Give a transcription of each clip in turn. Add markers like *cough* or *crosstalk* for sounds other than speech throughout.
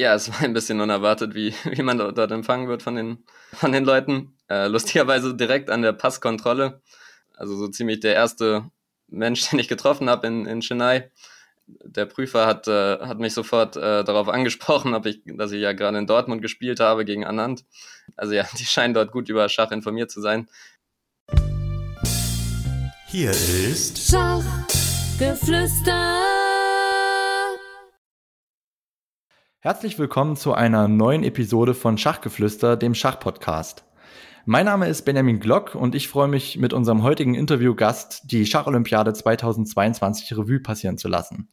Ja, es war ein bisschen unerwartet, wie, *laughs* wie man dort, dort empfangen wird von den, von den Leuten. Äh, lustigerweise direkt an der Passkontrolle. Also so ziemlich der erste Mensch, *laughs* den ich getroffen habe in, in Chennai. Der Prüfer hat, äh, hat mich sofort äh, darauf angesprochen, ob ich, dass ich ja gerade in Dortmund gespielt habe gegen Anand. Also ja, *laughs* die scheinen dort gut über Schach informiert zu sein. Hier ist Schachgeflüster. Herzlich willkommen zu einer neuen Episode von Schachgeflüster, dem Schachpodcast. Mein Name ist Benjamin Glock und ich freue mich, mit unserem heutigen Interviewgast die Schacholympiade 2022 Revue passieren zu lassen.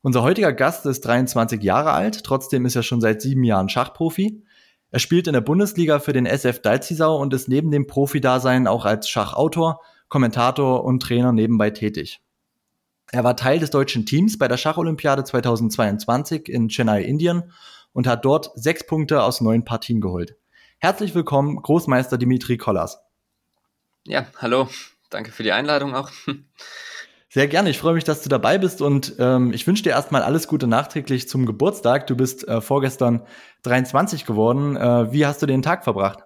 Unser heutiger Gast ist 23 Jahre alt, trotzdem ist er schon seit sieben Jahren Schachprofi. Er spielt in der Bundesliga für den SF Dalzisau und ist neben dem Profidasein auch als Schachautor, Kommentator und Trainer nebenbei tätig. Er war Teil des deutschen Teams bei der Schacholympiade 2022 in Chennai, Indien und hat dort sechs Punkte aus neun Partien geholt. Herzlich willkommen, Großmeister Dimitri Kollas. Ja, hallo. Danke für die Einladung auch. Sehr gerne. Ich freue mich, dass du dabei bist und ähm, ich wünsche dir erstmal alles Gute nachträglich zum Geburtstag. Du bist äh, vorgestern 23 geworden. Äh, wie hast du den Tag verbracht?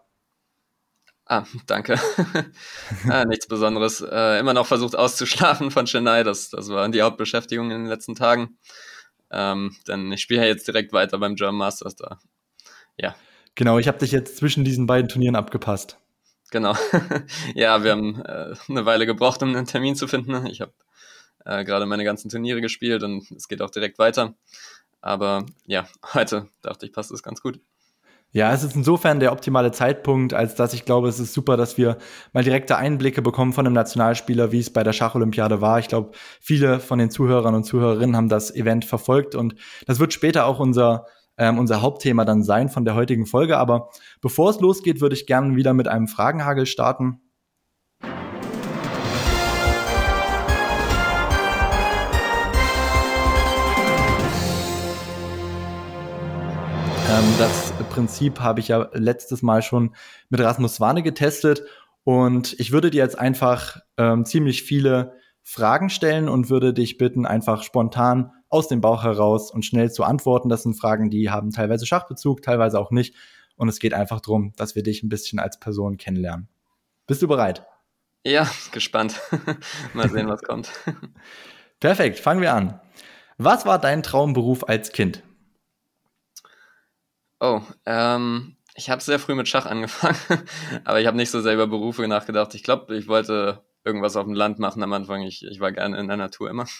Ah, danke. *laughs* ah, nichts Besonderes. Äh, immer noch versucht auszuschlafen von Chennai. Das, das war die Hauptbeschäftigung in den letzten Tagen. Ähm, denn ich spiele ja jetzt direkt weiter beim German Masters da. Ja. Genau, ich habe dich jetzt zwischen diesen beiden Turnieren abgepasst. Genau. *laughs* ja, wir haben äh, eine Weile gebraucht, um einen Termin zu finden. Ich habe äh, gerade meine ganzen Turniere gespielt und es geht auch direkt weiter. Aber ja, heute dachte ich, passt es ganz gut. Ja, es ist insofern der optimale Zeitpunkt, als dass ich glaube, es ist super, dass wir mal direkte Einblicke bekommen von einem Nationalspieler, wie es bei der Schacholympiade war. Ich glaube, viele von den Zuhörern und Zuhörerinnen haben das Event verfolgt und das wird später auch unser ähm, unser Hauptthema dann sein von der heutigen Folge. Aber bevor es losgeht, würde ich gerne wieder mit einem Fragenhagel starten. Ähm, das Prinzip habe ich ja letztes Mal schon mit Rasmus Warne getestet und ich würde dir jetzt einfach ähm, ziemlich viele Fragen stellen und würde dich bitten, einfach spontan aus dem Bauch heraus und schnell zu antworten. Das sind Fragen, die haben teilweise Schachbezug, teilweise auch nicht. Und es geht einfach darum, dass wir dich ein bisschen als Person kennenlernen. Bist du bereit? Ja, gespannt. *laughs* Mal sehen, was kommt. *laughs* Perfekt, fangen wir an. Was war dein Traumberuf als Kind? Oh, ähm, ich habe sehr früh mit Schach angefangen, *laughs* aber ich habe nicht so sehr über Berufe nachgedacht. Ich glaube, ich wollte irgendwas auf dem Land machen am Anfang. Ich, ich war gerne in der Natur immer. *laughs*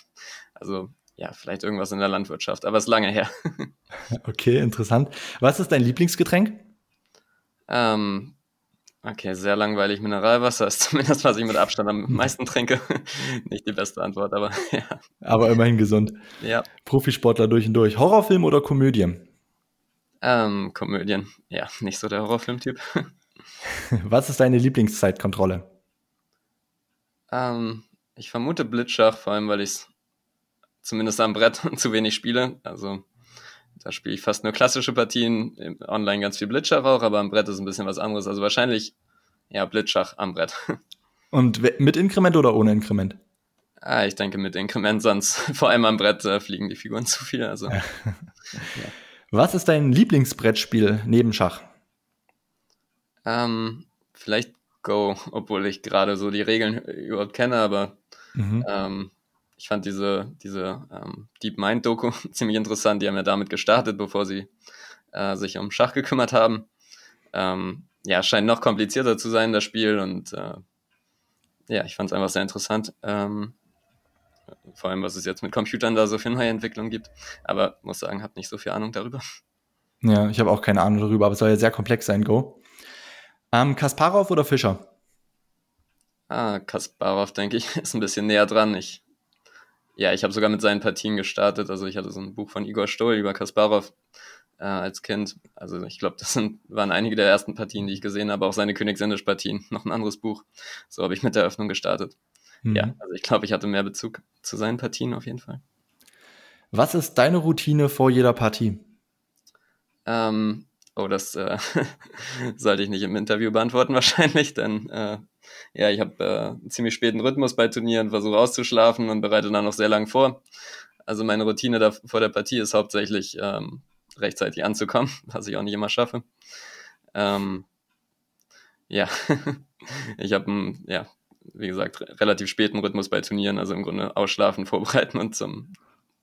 Also ja, vielleicht irgendwas in der Landwirtschaft, aber es ist lange her. *laughs* okay, interessant. Was ist dein Lieblingsgetränk? Ähm, okay, sehr langweilig. Mineralwasser ist zumindest, was ich mit Abstand am meisten trinke. Nicht die beste Antwort, aber ja. Aber immerhin gesund. Ja. Profisportler durch und durch. Horrorfilm oder Komödie? Ähm, Komödien. Ja, nicht so der Horrorfilmtyp. *laughs* Was ist deine Lieblingszeitkontrolle? Ähm, ich vermute Blitzschach, vor allem weil ich es zumindest am Brett *laughs* zu wenig spiele. Also da spiele ich fast nur klassische Partien, online ganz viel Blitzschach auch, aber am Brett ist ein bisschen was anderes. Also wahrscheinlich ja Blitzschach am Brett. *laughs* Und mit Inkrement oder ohne Inkrement? Ah, ich denke mit Inkrement, sonst vor allem am Brett äh, fliegen die Figuren zu viel. Also. ja. Was ist dein Lieblingsbrettspiel neben Schach? Ähm, vielleicht Go, obwohl ich gerade so die Regeln überhaupt kenne, aber mhm. ähm, ich fand diese, diese ähm, Deep Mind Doku *laughs* ziemlich interessant. Die haben ja damit gestartet, bevor sie äh, sich um Schach gekümmert haben. Ähm, ja, scheint noch komplizierter zu sein, das Spiel. Und äh, ja, ich fand es einfach sehr interessant. Ähm, vor allem, was es jetzt mit Computern da so für neue Entwicklungen gibt. Aber muss sagen, habe nicht so viel Ahnung darüber. Ja, ich habe auch keine Ahnung darüber, aber es soll ja sehr komplex sein, Go. Ähm, Kasparov oder Fischer? Ah, Kasparov, denke ich, *laughs* ist ein bisschen näher dran. Ich, ja, ich habe sogar mit seinen Partien gestartet. Also ich hatte so ein Buch von Igor Stoll über Kasparov äh, als Kind. Also ich glaube, das sind, waren einige der ersten Partien, die ich gesehen habe. Auch seine Königsindisch-Partien, noch ein anderes Buch. So habe ich mit der Eröffnung gestartet. Mhm. Ja, also ich glaube, ich hatte mehr Bezug zu seinen Partien auf jeden Fall. Was ist deine Routine vor jeder Partie? Ähm, oh, das äh, *laughs* sollte ich nicht im Interview beantworten *laughs* wahrscheinlich, denn äh, ja, ich habe äh, einen ziemlich späten Rhythmus bei Turnieren, versuche auszuschlafen und bereite dann noch sehr lang vor. Also meine Routine da vor der Partie ist hauptsächlich ähm, rechtzeitig anzukommen, *laughs* was ich auch nicht immer schaffe. Ähm, ja, ich habe ja, wie gesagt, relativ späten Rhythmus bei Turnieren, also im Grunde ausschlafen, *laughs* vorbereiten und zum,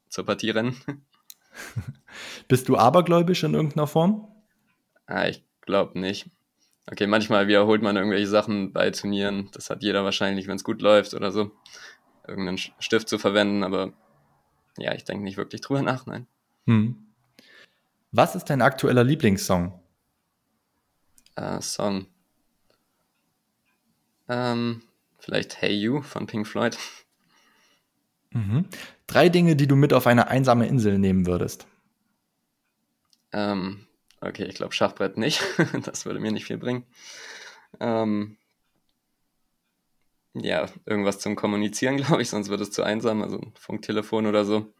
zur Partie rennen. *laughs* Bist du abergläubisch in irgendeiner Form? Ah, ich glaube nicht. Okay, manchmal wiederholt man irgendwelche Sachen bei Turnieren. Das hat jeder wahrscheinlich, wenn es gut läuft oder so. Irgendeinen Stift zu verwenden, aber ja, ich denke nicht wirklich drüber nach, nein. Hm. Was ist dein aktueller Lieblingssong? Uh, Song. Ähm, vielleicht Hey You von Pink Floyd. Mhm. Drei Dinge, die du mit auf eine einsame Insel nehmen würdest. Ähm, okay, ich glaube Schachbrett nicht. *laughs* das würde mir nicht viel bringen. Ähm, ja, irgendwas zum Kommunizieren, *laughs* glaube ich, sonst wird es zu einsam, also ein Funktelefon oder so.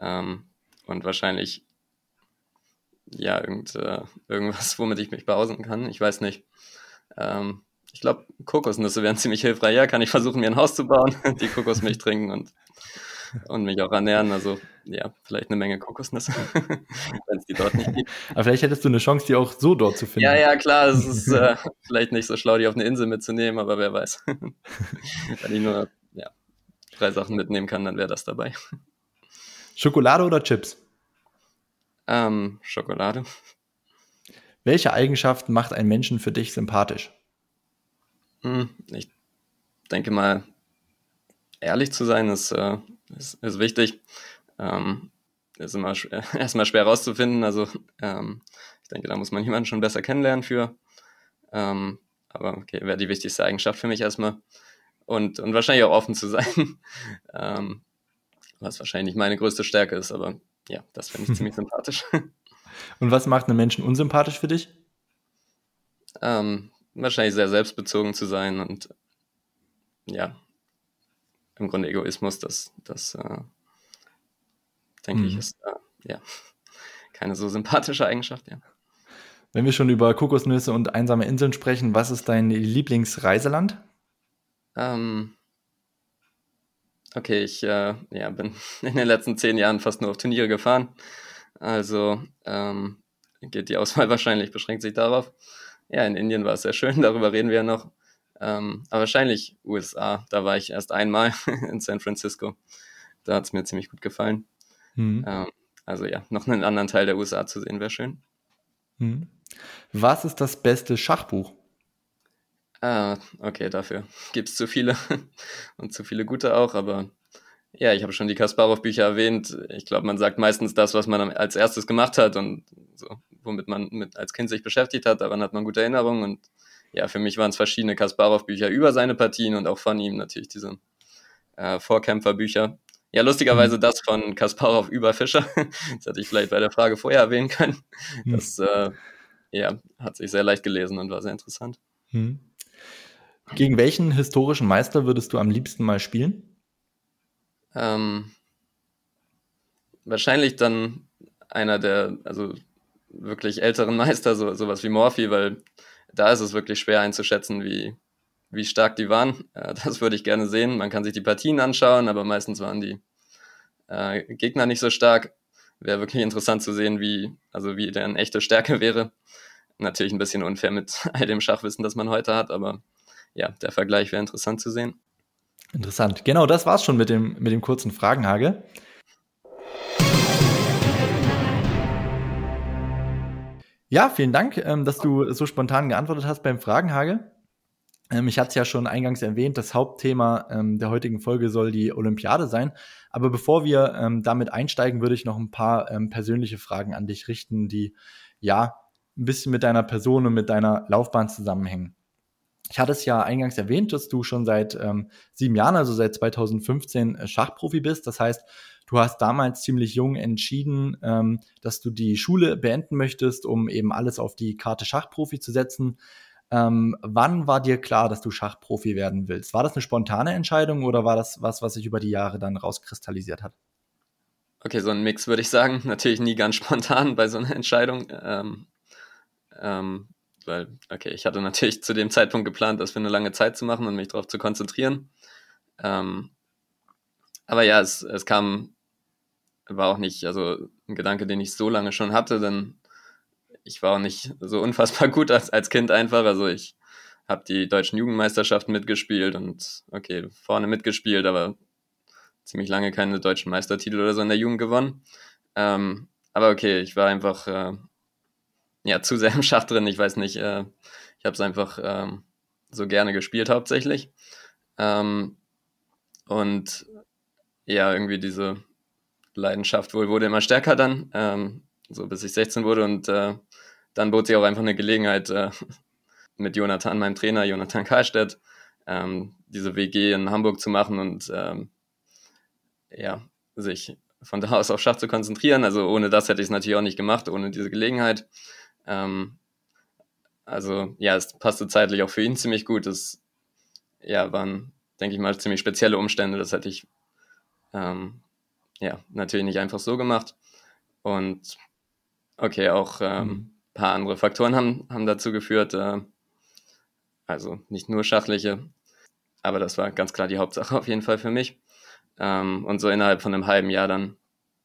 Ähm, und wahrscheinlich, ja, irgend, äh, irgendwas, *laughs* womit ich mich behaupten kann. Ich weiß nicht. Ähm, ich glaube, Kokosnüsse wären ziemlich hilfreich. Ja, kann ich versuchen, mir ein Haus zu bauen, *laughs* die Kokosmilch trinken und, und mich auch ernähren. Also, ja, vielleicht eine Menge Kokosnüsse, *laughs* wenn es die dort nicht gibt. Aber vielleicht hättest du eine Chance, die auch so dort zu finden. Ja, ja, klar. Es ist äh, vielleicht nicht so schlau, die auf eine Insel mitzunehmen, aber wer weiß. *laughs* wenn ich nur ja, drei Sachen mitnehmen kann, dann wäre das dabei. Schokolade oder Chips? Ähm, Schokolade. Welche Eigenschaften macht ein Menschen für dich sympathisch? Hm, ich denke mal, ehrlich zu sein ist, äh, ist, ist wichtig. Ähm, ist immer *laughs* erstmal schwer rauszufinden. Also ähm, ich denke, da muss man jemanden schon besser kennenlernen für. Ähm, aber okay, wäre die wichtigste Eigenschaft für mich erstmal. Und, und wahrscheinlich auch offen zu sein. *laughs* ähm, was wahrscheinlich meine größte Stärke ist, aber ja, das finde ich ziemlich *laughs* sympathisch. Und was macht einen Menschen unsympathisch für dich? Ähm, wahrscheinlich sehr selbstbezogen zu sein und ja, im Grunde Egoismus, das, das äh, denke mhm. ich, ist äh, ja *laughs* keine so sympathische Eigenschaft, ja. Wenn wir schon über Kokosnüsse und einsame Inseln sprechen, was ist dein Lieblingsreiseland? Ähm, okay, ich äh, ja, bin *laughs* in den letzten zehn Jahren fast nur auf Turniere gefahren. Also ähm, geht die Auswahl *laughs* wahrscheinlich, beschränkt sich darauf ja, in Indien war es sehr schön, *laughs* darüber reden wir ja noch. Ähm, aber wahrscheinlich USA, da war ich erst einmal *laughs* in San Francisco. Da hat es mir ziemlich gut gefallen. Mhm. Ähm, also ja, noch einen anderen Teil der USA zu sehen, wäre schön. Mhm. Was ist das beste Schachbuch? Ah, okay, dafür gibt es zu viele *laughs* und zu viele gute auch, aber ja, ich habe schon die Kasparov-Bücher erwähnt. Ich glaube, man sagt meistens das, was man als erstes gemacht hat und so womit man mit als Kind sich beschäftigt hat. Daran hat man gute Erinnerungen. Und ja, für mich waren es verschiedene Kasparov-Bücher über seine Partien und auch von ihm natürlich diese äh, Vorkämpfer-Bücher. Ja, lustigerweise mhm. das von Kasparov über Fischer. *laughs* Das hätte ich vielleicht bei der Frage vorher erwähnen können. Mhm. Das äh, ja, hat sich sehr leicht gelesen und war sehr interessant. Mhm. Gegen welchen historischen Meister würdest du am liebsten mal spielen? Ähm, wahrscheinlich dann einer der, also wirklich älteren *laughs* Meister, so, sowas wie Morphy, weil da ist es wirklich schwer einzuschätzen, wie, wie stark die waren. Äh, das würde ich gerne sehen. Man kann sich die Partien anschauen, aber meistens waren die äh, Gegner nicht so stark. Wäre wirklich interessant zu sehen, wie, also wie deren echte Stärke *laughs* wäre. Natürlich ein bisschen unfair mit *laughs* all dem Schachwissen, das man heute hat, aber ja, der Vergleich wäre interessant zu sehen. Interessant. Genau, das war's schon mit dem, mit dem kurzen Fragenhage. Ja, vielen Dank, ähm, dass du so spontan geantwortet hast beim Fragenhage. Ähm, ich hatte es ja schon eingangs erwähnt, das Hauptthema ähm, der heutigen Folge soll die Olympiade sein. Aber bevor wir damit einsteigen, würde ich noch ein paar persönliche Fragen an dich richten, die ja ein bisschen mit deiner Person und mit deiner Laufbahn zusammenhängen. Ich hatte es ja eingangs erwähnt, dass du schon seit ähm, sieben Jahren, also seit 2015, äh, Schachprofi bist. Das heißt, Du hast damals ziemlich jung entschieden, ähm, dass du die Schule beenden möchtest, um eben alles auf die Karte Schachprofi zu setzen. Ähm, wann war dir klar, dass du Schachprofi werden willst? War das eine spontane Entscheidung oder war das was, was sich über die Jahre dann rauskristallisiert hat? Okay, so ein Mix würde ich sagen. *laughs* Natürlich nie ganz spontan bei so einer Entscheidung. Ähm, ähm, weil, okay, ich hatte natürlich *laughs* zu dem Zeitpunkt geplant, das für eine lange Zeit zu machen und mich darauf zu konzentrieren. Ähm, aber ja, es, es kam war auch nicht, also ein Gedanke, den ich so lange schon hatte, denn ich war auch nicht so unfassbar *laughs* gut als, als Kind einfach. Also ich habe die deutschen Jugendmeisterschaften mitgespielt und okay, vorne mitgespielt, aber ziemlich lange keine deutschen Meistertitel oder so in der Jugend gewonnen. Ähm, aber okay, ich war einfach äh, ja zu sehr im Schach drin. Ich weiß nicht, äh, ich habe es einfach ähm, so gerne gespielt hauptsächlich. Ähm, und ja, irgendwie diese Leidenschaft wohl wurde immer stärker dann, ähm, so bis ich 16 wurde und äh, dann bot sich auch einfach eine Gelegenheit äh, *laughs* mit Jonathan, meinem Trainer, Jonathan Karlstedt, ähm, diese WG in Hamburg zu machen und ähm, ja, sich von da aus auf Schach zu konzentrieren. Also ohne das hätte ich es natürlich auch nicht gemacht, ohne diese Gelegenheit. Ähm, also ja, es passte zeitlich auch für ihn ziemlich gut. Es ja, waren, denke ich mal, ziemlich spezielle Umstände. Das hätte ich ähm, ja natürlich nicht einfach so gemacht. Und okay, auch ein ähm, mhm. paar andere Faktoren haben, haben dazu geführt. Äh, also nicht nur schachliche, aber das war ganz klar die Hauptsache auf jeden Fall für mich. Ähm, und so innerhalb von einem halben Jahr dann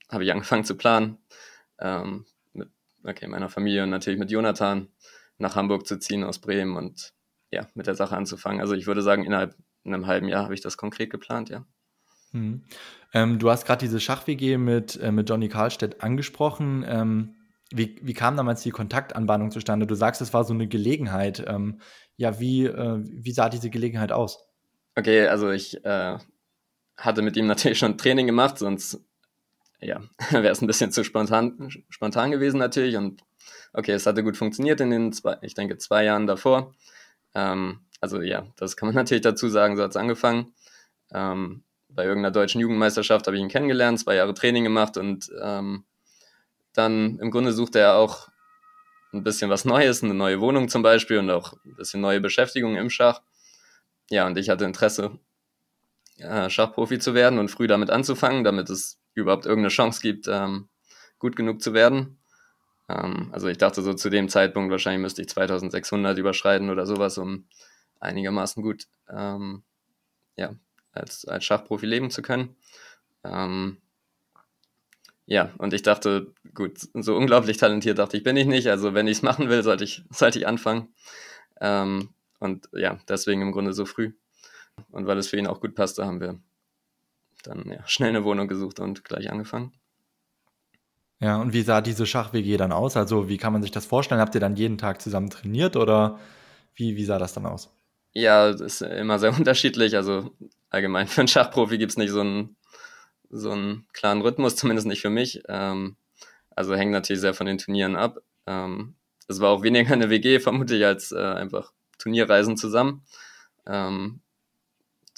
habe ich angefangen zu planen. Ähm, okay, meiner Familie und natürlich mit Jonathan nach Hamburg zu ziehen aus Bremen und ja, mit der Sache anzufangen. Also ich würde sagen, innerhalb einem halben Jahr habe ich das konkret geplant, ja. Mhm. Ähm, du hast gerade diese Schach-WG mit, äh, mit Johnny Karlstedt angesprochen. Ähm, wie, wie kam damals die Kontaktanbahnung zustande? Du sagst, es war so eine Gelegenheit. Ähm, ja, wie, äh, wie sah diese Gelegenheit aus? Okay, also ich äh, hatte mit ihm natürlich schon Training gemacht, sonst ja, *laughs* wäre es ein bisschen zu spontan, spontan gewesen natürlich. Und okay, es hatte gut funktioniert in den zwei, ich denke, zwei Jahren davor. Ähm, also ja, das kann man *laughs* natürlich dazu sagen, so hat es angefangen. Ähm, bei irgendeiner deutschen Jugendmeisterschaft habe ich ihn kennengelernt, zwei Jahre Training gemacht und ähm, dann im Grunde suchte er auch ein bisschen was Neues, eine neue Wohnung zum Beispiel und auch ein bisschen neue Beschäftigung im Schach. Ja, und ich hatte Interesse, äh, Schachprofi zu werden und früh damit anzufangen, damit es überhaupt irgendeine Chance gibt, ähm, gut genug zu werden. Ähm, also ich dachte so zu dem Zeitpunkt, wahrscheinlich müsste ich 2600 überschreiten oder sowas, um einigermaßen gut ähm, ja, als, als Schachprofi leben zu können. Ähm, ja, und ich dachte, gut, so unglaublich talentiert dachte ich, bin ich nicht. Also wenn ich es machen will, sollte ich, sollte ich anfangen. Ähm, und ja, deswegen im Grunde so früh. Und weil es für ihn auch gut passte, haben wir dann ja, *laughs* schnell eine Wohnung gesucht und gleich angefangen. Ja, und wie sah diese Schach-WG dann aus? Also wie kann man sich das vorstellen? Habt ihr dann jeden Tag zusammen trainiert oder wie, wie sah das dann aus? Ja, das ist immer sehr *laughs* unterschiedlich. Also allgemein für einen Schachprofi gibt es nicht so einen, so einen klaren Rhythmus, *laughs* zumindest nicht für mich. Ähm, also hängt natürlich sehr von den Turnieren ab. Ähm, es war auch weniger eine WG, vermute ich, als äh, einfach Turnierreisen zusammen. Ähm,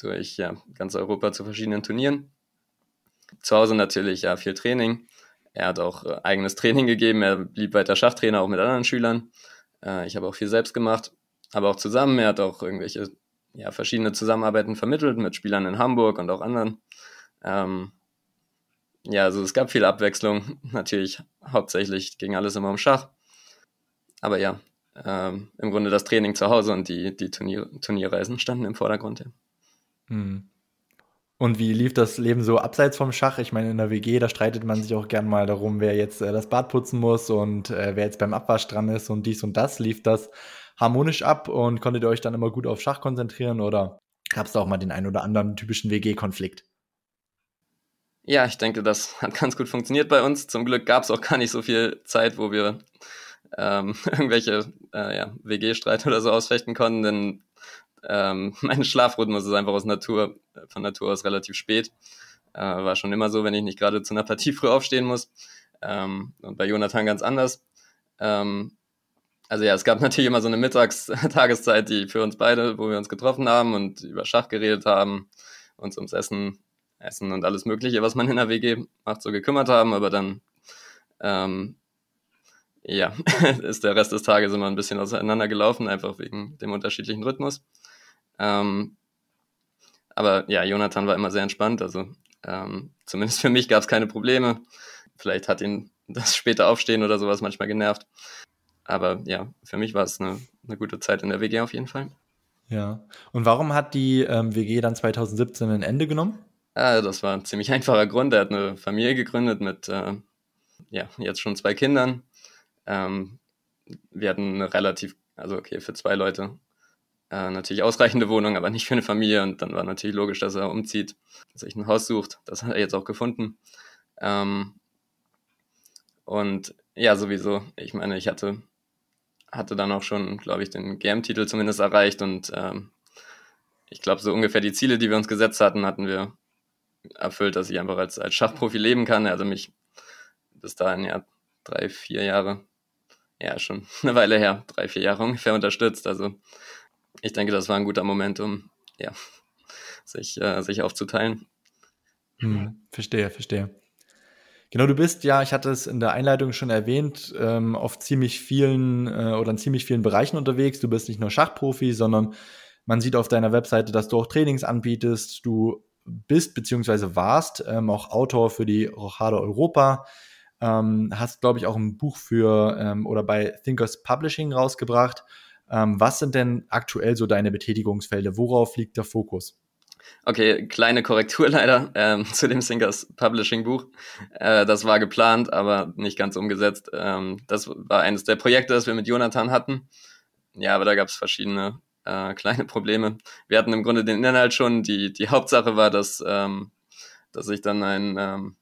durch ja, ganz Europa zu verschiedenen Turnieren. Zu Hause natürlich ja viel Training. Er hat auch äh, eigenes Training gegeben. Er blieb weiter Schachtrainer, auch mit anderen Schülern. Äh, ich habe auch viel selbst gemacht, aber auch zusammen. Er hat auch irgendwelche ja, verschiedene Zusammenarbeiten vermittelt mit Spielern in Hamburg und auch anderen. Ähm, ja, also es gab viel Abwechslung. *laughs* Natürlich hauptsächlich ging alles immer um Schach. Aber ja, ähm, im Grunde das Training zu Hause und die, die Turnier, Turnierreisen standen im Vordergrund. Ja. Hm. Und wie lief das Leben so abseits vom Schach? Ich meine, in der WG, da streitet man sich auch gern mal darum, wer jetzt äh, das Bad putzen muss und äh, wer jetzt beim Abwasch dran ist und dies und das. Lief das harmonisch ab und konntet ihr euch dann immer gut auf Schach konzentrieren oder gab es da auch mal den einen oder anderen typischen WG-Konflikt? Ja, ich denke, das hat ganz gut funktioniert bei uns. Zum Glück gab es auch gar nicht so viel Zeit, wo wir ähm, *laughs* irgendwelche äh, ja, WG-Streit oder so ausfechten konnten, denn ähm, *laughs* mein Schlafrhythmus ist einfach aus Natur, von Natur aus relativ spät. Äh, war schon immer so, wenn ich nicht gerade zu einer Partie *laughs* früh aufstehen muss. Ähm, und bei Jonathan ganz anders. Ähm, also ja, es gab *laughs* natürlich immer so eine Mittagstageszeit, die für uns beide, wo wir uns getroffen haben und über Schach geredet haben, uns ums Essen, Essen und alles Mögliche, was man in der WG macht, so gekümmert haben. Aber dann ähm, ja, ist der Rest des Tages immer ein bisschen auseinander gelaufen, einfach wegen dem unterschiedlichen Rhythmus. Ähm, aber ja, Jonathan war immer sehr entspannt, also ähm, zumindest für mich gab es keine Probleme. Vielleicht hat ihn das späte Aufstehen oder sowas manchmal genervt. Aber ja, für mich war es eine, eine gute Zeit in der WG auf jeden Fall. Ja. Und warum hat die ähm, WG dann 2017 ein Ende genommen? Äh, das war ein ziemlich *laughs* einfacher Grund. Er hat eine Familie gegründet mit äh, ja, jetzt schon zwei Kindern. Ähm, wir hatten eine relativ, also okay, für zwei Leute äh, natürlich ausreichende Wohnung, aber nicht für eine Familie. Und dann war natürlich logisch, dass er umzieht, sich ein Haus sucht. Das hat er jetzt auch gefunden. Ähm, und ja, sowieso. Ich meine, ich hatte, hatte dann auch schon, glaube ich, den GM-Titel zumindest erreicht und ähm, ich glaube, so ungefähr die Ziele, die wir uns gesetzt hatten, hatten wir erfüllt, dass ich einfach als, als Schachprofi leben kann. Er hatte mich bis dahin ja drei, vier Jahre, ja schon *laughs* eine Weile her, drei, vier Jahre ungefähr unterstützt. Also ich denke, das war ein guter Moment, um ja, sich, äh, sich aufzuteilen. Hm, verstehe, verstehe. Genau, du bist ja, ich hatte es in der Einleitung schon erwähnt, ähm, auf ziemlich vielen äh, oder in ziemlich vielen Bereichen unterwegs. Du bist nicht nur Schachprofi, sondern man sieht auf deiner Webseite, dass du auch Trainings anbietest. Du bist beziehungsweise warst ähm, auch Autor für die Rochade Europa. Ähm, hast, glaube ich, auch ein Buch für ähm, oder bei Thinkers Publishing rausgebracht. Ähm, was sind denn aktuell so deine Betätigungsfelder? Worauf liegt der Fokus? Okay, kleine Korrektur *laughs* leider ähm, zu dem Thinkers Publishing Buch. Äh, das war geplant, aber nicht ganz umgesetzt. Ähm, das war eines der Projekte, das wir mit Jonathan hatten. Ja, aber da gab es verschiedene äh, kleine Probleme. Wir hatten im Grunde den Inhalt schon. Die, die Hauptsache war, dass, ähm, dass ich dann einen ähm,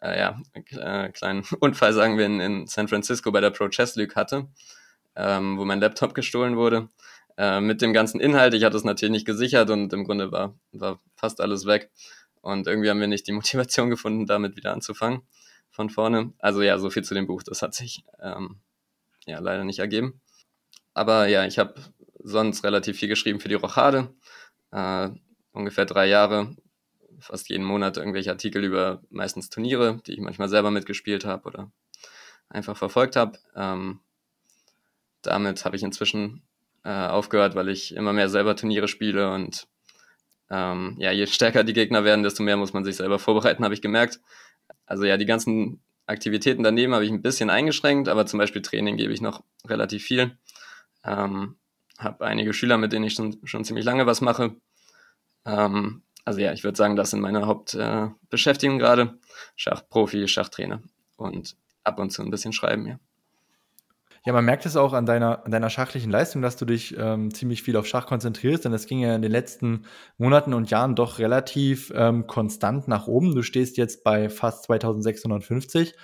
äh, ja, äh, kleinen *laughs* Unfall, sagen wir, in, in San Francisco bei der Pro Chess League hatte, ähm, wo mein Laptop gestohlen wurde. Äh, mit dem ganzen Inhalt, ich hatte es natürlich nicht gesichert und im Grunde war, war fast alles weg. Und irgendwie haben wir nicht die *laughs* Motivation gefunden, damit wieder anzufangen von vorne. Also ja, so viel zu dem Buch. Das hat sich ähm, ja leider nicht ergeben. Aber ja, ich habe sonst relativ viel geschrieben für die Rochade. Äh, ungefähr drei Jahre, fast jeden Monat irgendwelche Artikel über meistens Turniere, die ich manchmal selber mitgespielt habe oder einfach verfolgt habe. Ähm, damit habe ich inzwischen äh, aufgehört, weil ich immer mehr selber Turniere spiele und ähm, ja, je stärker die Gegner werden, desto mehr muss man sich selber vorbereiten, habe ich gemerkt. Also ja, die ganzen Aktivitäten daneben habe ich ein bisschen eingeschränkt, aber zum Beispiel Training gebe ich noch relativ viel. Ähm, habe einige Schüler, mit denen ich schon, schon ziemlich lange was mache. Ähm, also ja, ich würde sagen, das sind meine Hauptbeschäftigungen äh, gerade. Schachprofi, Schachtrainer und ab und zu ein bisschen schreiben, ja. Ja, man merkt es auch an deiner, an deiner schachlichen Leistung, dass du dich ähm, ziemlich viel auf Schach konzentrierst, denn es ging ja in den letzten Monaten und Jahren doch relativ ähm, konstant nach oben. Du stehst jetzt bei fast 2650.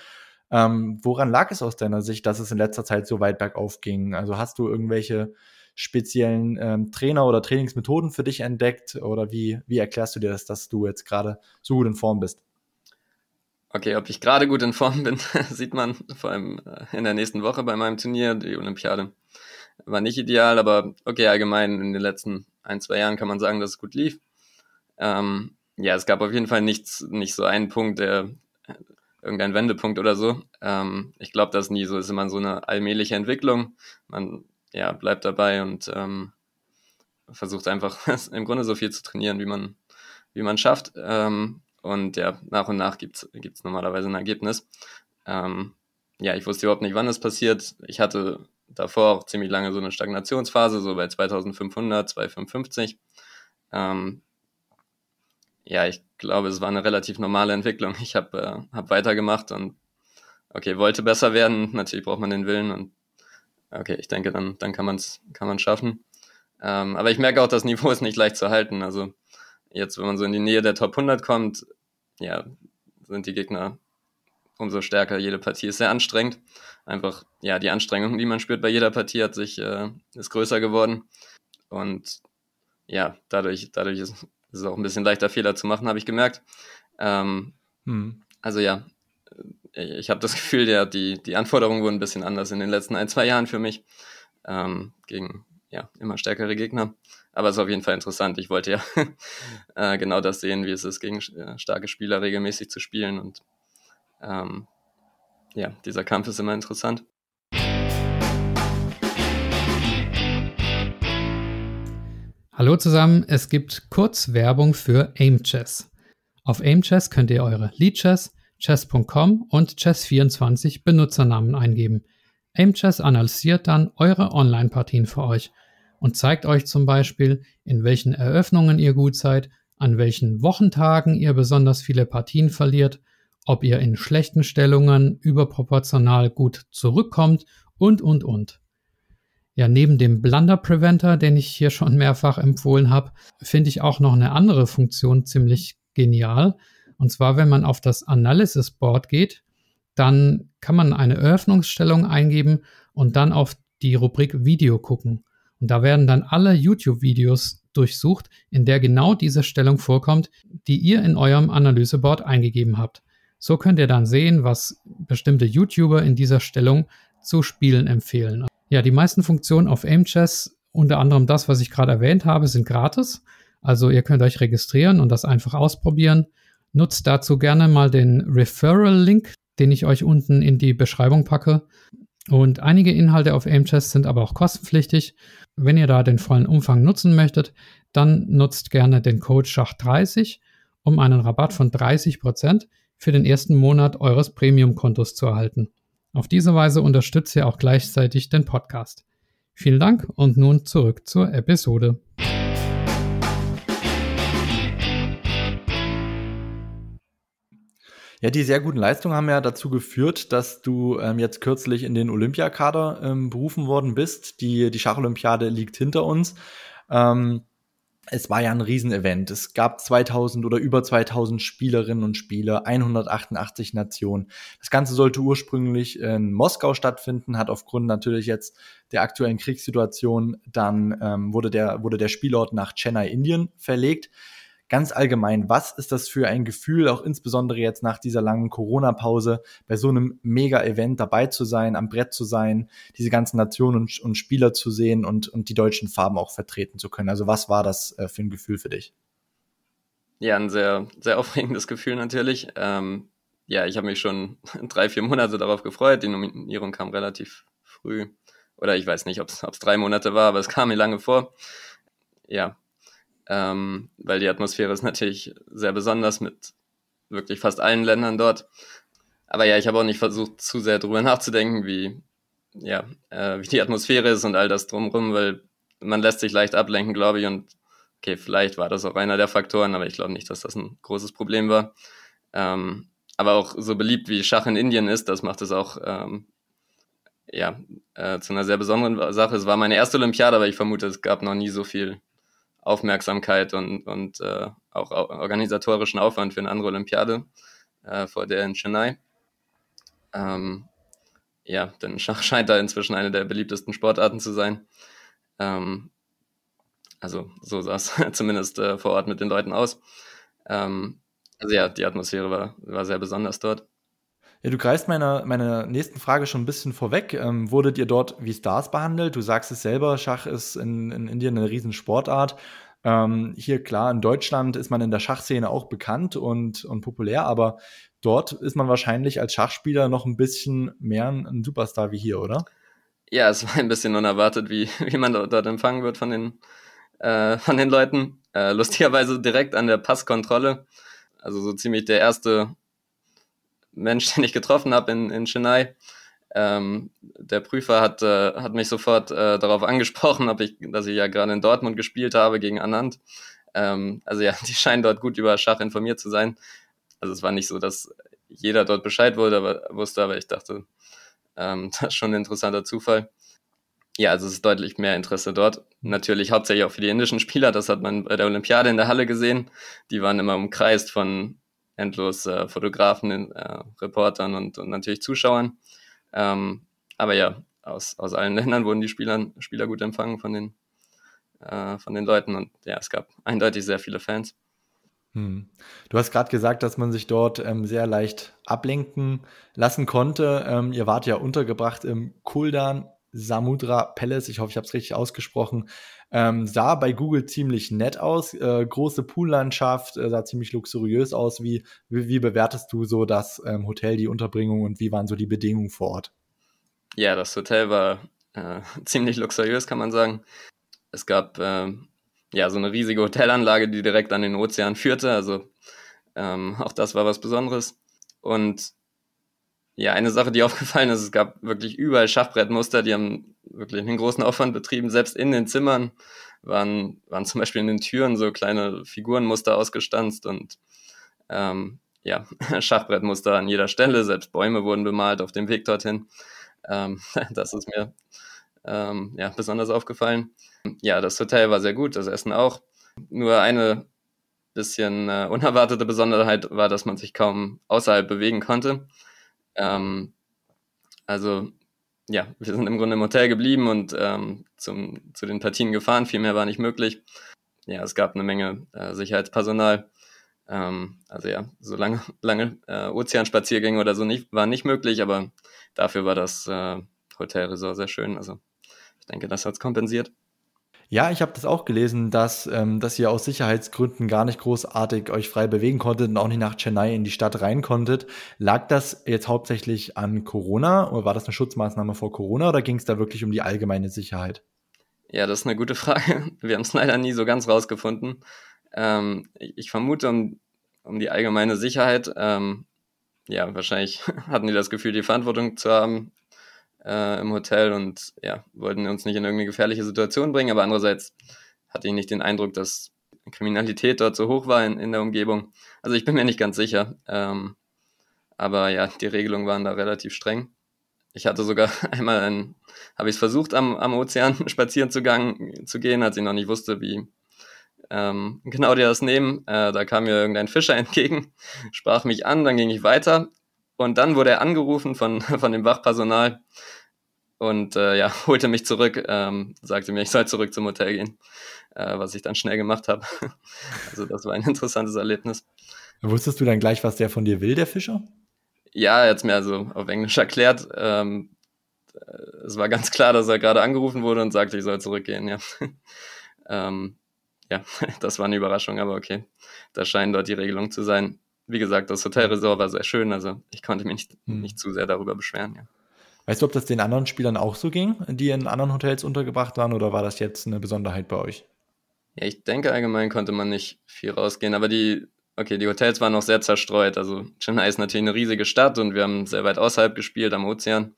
Ähm, woran lag es aus deiner Sicht, dass es in letzter Zeit so weit bergauf ging? Also hast du irgendwelche speziellen ähm, Trainer oder Trainingsmethoden für dich entdeckt? Oder wie, wie erklärst du dir das, dass du jetzt gerade so gut in Form bist? Okay, ob ich gerade gut in Form bin, *laughs* sieht man vor allem äh, in der nächsten Woche bei meinem Turnier. Die Olympiade war nicht ideal, aber okay, allgemein in den letzten ein, zwei Jahren kann man sagen, dass es gut lief. Ähm, ja, es gab auf jeden Fall nichts, nicht so einen Punkt, der irgendein Wendepunkt oder so. Ähm, ich glaube, das nie so ist immer so eine allmähliche Entwicklung. Man ja, bleibt dabei und ähm, versucht einfach *laughs* im Grunde so viel zu trainieren, wie man, wie man schafft. Ähm, und ja, nach und nach gibt es normalerweise ein Ergebnis. Ähm, ja, ich wusste überhaupt nicht, wann es passiert. Ich hatte davor auch ziemlich lange so eine Stagnationsphase, so bei 2500, 255. Ähm, ja, ich glaube, es war eine relativ normale Entwicklung. Ich habe äh, hab weitergemacht und okay, wollte besser werden. Natürlich braucht man den Willen und okay, ich denke, dann, dann kann man es kann man's schaffen. Ähm, aber ich merke auch, das Niveau ist nicht leicht zu halten. Also jetzt, wenn man so in die Nähe der Top 100 kommt, ja, sind die Gegner umso stärker. Jede Partie ist sehr anstrengend. Einfach, ja, die Anstrengung, die man spürt bei jeder Partie, hat sich, äh, ist größer geworden. Und ja, dadurch, dadurch ist, ist es auch ein bisschen leichter, Fehler zu machen, habe ich gemerkt. Ähm, hm. Also ja, ich habe das *laughs* Gefühl, ja, die, die Anforderungen wurden ein bisschen anders in den letzten ein, zwei Jahren für mich. Ähm, gegen ja, immer stärkere Gegner. Aber es ist auf jeden Fall interessant. Ich wollte ja *laughs* äh, genau das sehen, wie es ist, gegen äh, starke Spieler regelmäßig zu spielen. Und ähm, ja, dieser Kampf ist immer interessant. Hallo zusammen, es gibt kurz Werbung für AimChess. Auf AimChess könnt ihr eure Leadchess, chess.com und chess24 Benutzernamen eingeben. AimChess analysiert dann eure Online-Partien für euch und zeigt euch zum Beispiel, in welchen Eröffnungen ihr gut seid, an welchen Wochentagen ihr besonders viele Partien verliert, ob ihr in schlechten Stellungen überproportional gut zurückkommt und, und, und. Ja, neben dem Blunder Preventer, den ich hier schon mehrfach empfohlen habe, finde ich auch noch eine andere Funktion ziemlich genial. Und zwar, wenn man auf das Analysis Board geht, dann kann man eine Eröffnungsstellung eingeben und dann auf die Rubrik Video gucken. Und da werden dann alle YouTube-Videos durchsucht, in der genau diese Stellung vorkommt, die ihr in eurem Analyseboard eingegeben habt. So könnt ihr dann sehen, was bestimmte YouTuber in dieser Stellung zu spielen empfehlen. Ja, die meisten Funktionen auf AimChess, unter anderem das, was ich gerade erwähnt habe, sind gratis. Also ihr könnt euch registrieren und das einfach ausprobieren. Nutzt dazu gerne mal den Referral-Link, den ich euch unten in die Beschreibung packe. Und einige Inhalte auf AimChess sind aber auch kostenpflichtig. Wenn ihr da den vollen Umfang nutzen möchtet, dann nutzt gerne den Code SCHACH30, um einen Rabatt von 30% für den ersten Monat eures Premium-Kontos zu erhalten. Auf diese Weise unterstützt ihr auch gleichzeitig den Podcast. Vielen Dank und nun zurück zur Episode. Ja, die sehr guten Leistungen haben ja dazu geführt, dass du ähm, jetzt kürzlich in den Olympiakader ähm, berufen worden bist. Die, die Schacholympiade liegt hinter uns. Ähm, es war ja ein Riesenevent. Es gab 2000 oder über 2000 Spielerinnen und Spieler, 188 Nationen. Das Ganze sollte ursprünglich in Moskau stattfinden, hat aufgrund natürlich jetzt der aktuellen Kriegssituation dann ähm, wurde der wurde der Spielort nach Chennai, Indien verlegt ganz allgemein, was ist das für ein Gefühl, auch insbesondere jetzt nach dieser langen Corona-Pause, bei so einem Mega-Event dabei zu sein, am Brett zu sein, diese ganzen Nationen und, und, Spieler zu sehen und, und die deutschen Farben auch vertreten zu können? Also was war das äh, für ein Gefühl für dich? Ja, ein sehr, sehr *laughs* aufregendes Gefühl natürlich. Ähm, ja, ich habe mich schon *laughs* drei, vier Monate darauf gefreut. Die Nominierung kam relativ früh. Oder ich weiß nicht, ob es drei Monate war, aber es kam mir lange vor. Ja, ähm, weil die Atmosphäre ist natürlich sehr besonders mit wirklich fast allen Ländern dort. Aber ja, ich habe auch nicht versucht, zu sehr drüber nachzudenken, wie, ja, äh, wie die Atmosphäre ist und all das drumherum, weil man lässt sich leicht ablenken, glaube ich. Und okay, vielleicht war das auch einer der Faktoren, aber ich glaube nicht, dass das ein großes Problem war. Ähm, aber auch so beliebt wie Schach in Indien ist, das macht es auch ähm, ja, äh, zu einer sehr besonderen Sache. Es war meine erste Olympiade, aber ich vermute, es gab noch nie so viel Aufmerksamkeit und, und äh, auch organisatorischen Aufwand für eine andere Olympiade, äh, vor der in Chennai. Ähm, ja, denn Schach *laughs* scheint da inzwischen eine der beliebtesten Sportarten zu sein. Ähm, also so sah es *laughs* zumindest äh, vor Ort mit den Leuten aus. Ähm, also ja, die Atmosphäre war, war sehr besonders dort. Ja, du greifst meiner, meiner nächsten Frage schon ein bisschen vorweg. Ähm, wurdet ihr dort wie Stars behandelt? Du sagst es selber, Schach ist in, in Indien eine Riesensportart. Ähm, hier klar, in Deutschland ist man in der Schachszene auch bekannt und, und populär, aber dort ist man wahrscheinlich als Schachspieler noch ein bisschen mehr ein Superstar wie hier, oder? Ja, es war ein bisschen unerwartet, wie, wie man dort empfangen wird von den, äh, von den Leuten. Äh, lustigerweise direkt an der Passkontrolle. Also so ziemlich der erste Mensch, *laughs* den ich getroffen habe in, in Chennai. Ähm, der Prüfer hat, äh, hat mich sofort äh, darauf angesprochen, ich, dass ich ja gerade in Dortmund gespielt habe gegen Anand. Ähm, also ja, *laughs* die scheinen dort gut über Schach informiert zu sein. Also es war nicht so, dass jeder dort Bescheid wurde, aber, wusste, aber ich dachte, ähm, *laughs* das ist schon ein interessanter Zufall. Ja, also es ist deutlich mehr Interesse dort. Natürlich hauptsächlich auch für die indischen Spieler, das hat man bei der Olympiade in der Halle gesehen. Die waren immer umkreist von endlos äh, Fotografen, äh, Reportern und, und natürlich Zuschauern. Ähm, aber ja, aus, aus allen *laughs* Ländern wurden die Spieler, Spieler gut empfangen von den, äh, von den Leuten und ja, es gab eindeutig sehr viele Fans. Hm. Du hast gerade gesagt, dass man sich dort ähm, sehr leicht ablenken lassen konnte. Ähm, ihr wart ja untergebracht im Kuldan Samudra Palace, ich hoffe, ich habe es richtig ausgesprochen, ähm, sah bei Google ziemlich nett aus, äh, große Poollandschaft, äh, sah ziemlich luxuriös aus. Wie, wie, wie bewertest du so das ähm, Hotel, die Unterbringung und wie waren so die Bedingungen vor Ort? Ja, das Hotel war äh, *laughs* ziemlich luxuriös, kann man sagen. Es gab ähm, ja so eine riesige Hotelanlage, die direkt an den Ozean führte, also ähm, auch das war was Besonderes. Und Ja, eine Sache, die *laughs* aufgefallen ist, es gab wirklich überall Schachbrettmuster, die haben wirklich einen großen Aufwand betrieben. Selbst in den Zimmern waren, waren zum Beispiel in den Türen so kleine Figurenmuster ausgestanzt und ähm, ja, *laughs* Schachbrettmuster an jeder Stelle, selbst Bäume wurden bemalt auf dem Weg dorthin. Ähm, *laughs* das ist mir ähm, ja, besonders aufgefallen. Ja, das Hotel war sehr gut, das Essen auch. Nur eine bisschen äh, unerwartete Besonderheit war, dass man sich kaum außerhalb bewegen konnte. Ähm, also ja, wir sind im Grunde im Hotel geblieben und ähm, zum, zu den Partien gefahren. Viel mehr war nicht möglich. Ja, es gab eine Menge äh, Sicherheitspersonal. Ähm, also ja, so lange, *laughs* lange äh, Ozeanspaziergänge oder so nicht, war nicht möglich, aber dafür war das äh, Hotelresort sehr schön. Also ich denke, das hat es kompensiert. Ja, ich habe das auch gelesen, dass, ähm, dass ihr aus Sicherheitsgründen gar nicht großartig euch frei bewegen konntet und auch nicht nach Chennai in die Stadt rein konntet. Lag das jetzt hauptsächlich an Corona oder war das eine Schutzmaßnahme vor Corona oder ging es da wirklich um die allgemeine Sicherheit? Ja, das ist eine gute Frage. *laughs* Wir haben es leider nie so ganz rausgefunden. Ähm, ich vermute um, um die allgemeine Sicherheit. Ähm, ja, wahrscheinlich *laughs* hatten die das Gefühl, die Verantwortung zu haben äh, im Hotel und ja, wollten uns nicht in irgendeine gefährliche Situation bringen, aber andererseits hatte ich nicht den Eindruck, dass Kriminalität dort so hoch war in, in der Umgebung. Also ich bin mir nicht ganz sicher. Ähm, aber ja, die Regelungen waren da relativ streng. Ich hatte sogar *laughs* einmal ein, habe ich es versucht, am, am Ozean *laughs* spazieren zu, gang, zu gehen, als ich noch nicht wusste, wie ähm, genau die das nehmen. Äh, da kam mir irgendein Fischer *laughs* entgegen, sprach mich an, dann ging ich weiter und dann wurde er angerufen von, *laughs* von dem Wachpersonal und äh, ja, *laughs* holte mich zurück, ähm, sagte mir, ich soll zurück zum Hotel gehen, äh, was ich dann schnell gemacht habe. *laughs* also das war ein interessantes Erlebnis. Wusstest du dann gleich, was der von dir will, der Fischer? Ja, er hat es mir also auf Englisch erklärt. Ähm, es war ganz klar, dass er gerade angerufen wurde und sagte, ich soll zurückgehen, ja. ähm, ja, das war eine Überraschung, aber okay. Das scheinen dort die Regelungen zu sein wie gesagt, das Hotelresort war sehr schön, also ich konnte mich nicht, hm. nicht zu sehr darüber beschweren, ja. Weißt du, ob das den anderen Spielern auch so ging, die in anderen Hotels untergebracht waren, oder war das jetzt eine Besonderheit bei euch? Ja, ich denke, allgemein konnte man nicht viel rausgehen, aber die, okay, die Hotels waren noch sehr zerstreut. Also Chennai ist natürlich eine riesige Stadt und wir haben sehr weit außerhalb gespielt, am Ozean.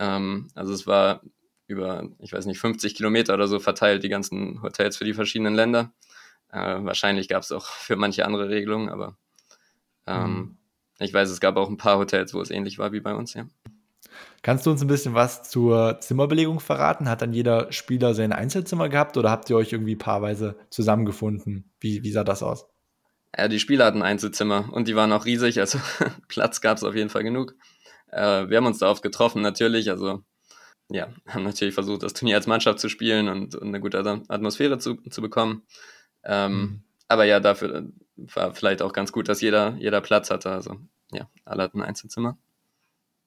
Ähm, also es war über, ich weiß nicht, 50 Kilometer oder so verteilt, die ganzen Hotels für die verschiedenen Länder. Äh, wahrscheinlich gab es auch für manche andere Regelungen, aber mhm. Ich weiß, es gab auch ein paar Hotels, wo es ähnlich war wie bei uns, ja. Kannst du uns ein bisschen was zur Zimmerbelegung verraten? Hat dann jeder Spieler sein Einzelzimmer gehabt oder habt ihr euch irgendwie paarweise zusammengefunden? Wie, wie sah das aus? Ja, die Spieler hatten Einzelzimmer und die waren auch riesig, also *laughs* Platz gab es auf jeden Fall genug. Äh, wir haben uns da oft getroffen, natürlich, also ja, haben natürlich versucht, das Turnier als Mannschaft zu spielen und, und eine gute Atmosphäre zu, zu bekommen. Ähm, mhm. Aber ja, dafür war vielleicht auch ganz gut, dass jeder, jeder Platz hatte. Also ja, alle hatten ein Einzelzimmer.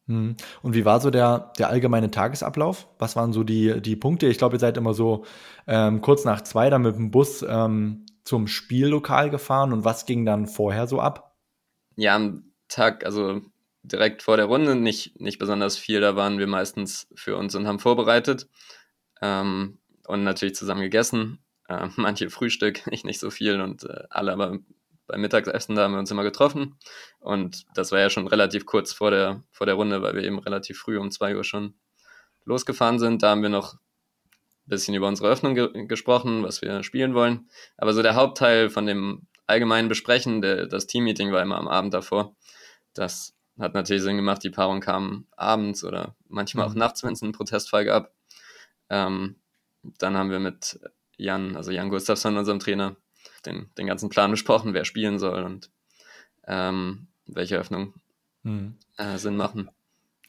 Hm. Und wie war so der, der allgemeine Tagesablauf? Was waren so die, die Punkte? Ich glaube, ihr seid immer so ähm, kurz nach zwei dann mit dem Bus ähm, zum Spiellokal gefahren und was ging dann vorher so ab? Ja, am Tag, also direkt vor der Runde nicht, nicht besonders viel. Da waren wir meistens für uns und haben vorbereitet ähm, und natürlich zusammen gegessen. Äh, *laughs* manche Frühstück, ich nicht so viel und äh, alle aber beim Mittagessen, da haben wir uns immer getroffen. Und das war ja schon relativ kurz vor der, vor der Runde, weil wir eben relativ früh um zwei Uhr schon losgefahren sind. Da haben wir noch ein bisschen über unsere Öffnung ge gesprochen, was wir spielen wollen. Aber so der Hauptteil von dem allgemeinen Besprechen, der, das Teammeeting war immer am Abend davor. Das hat natürlich Sinn gemacht. Die Paarung kam abends oder manchmal auch mhm. nachts, wenn es einen Protestfall gab. Ähm, dann haben wir mit Jan, also Jan Gustafsson, unserem Trainer, den, den ganzen Plan besprochen, wer spielen soll und ähm, welche Öffnungen hm. äh, Sinn machen.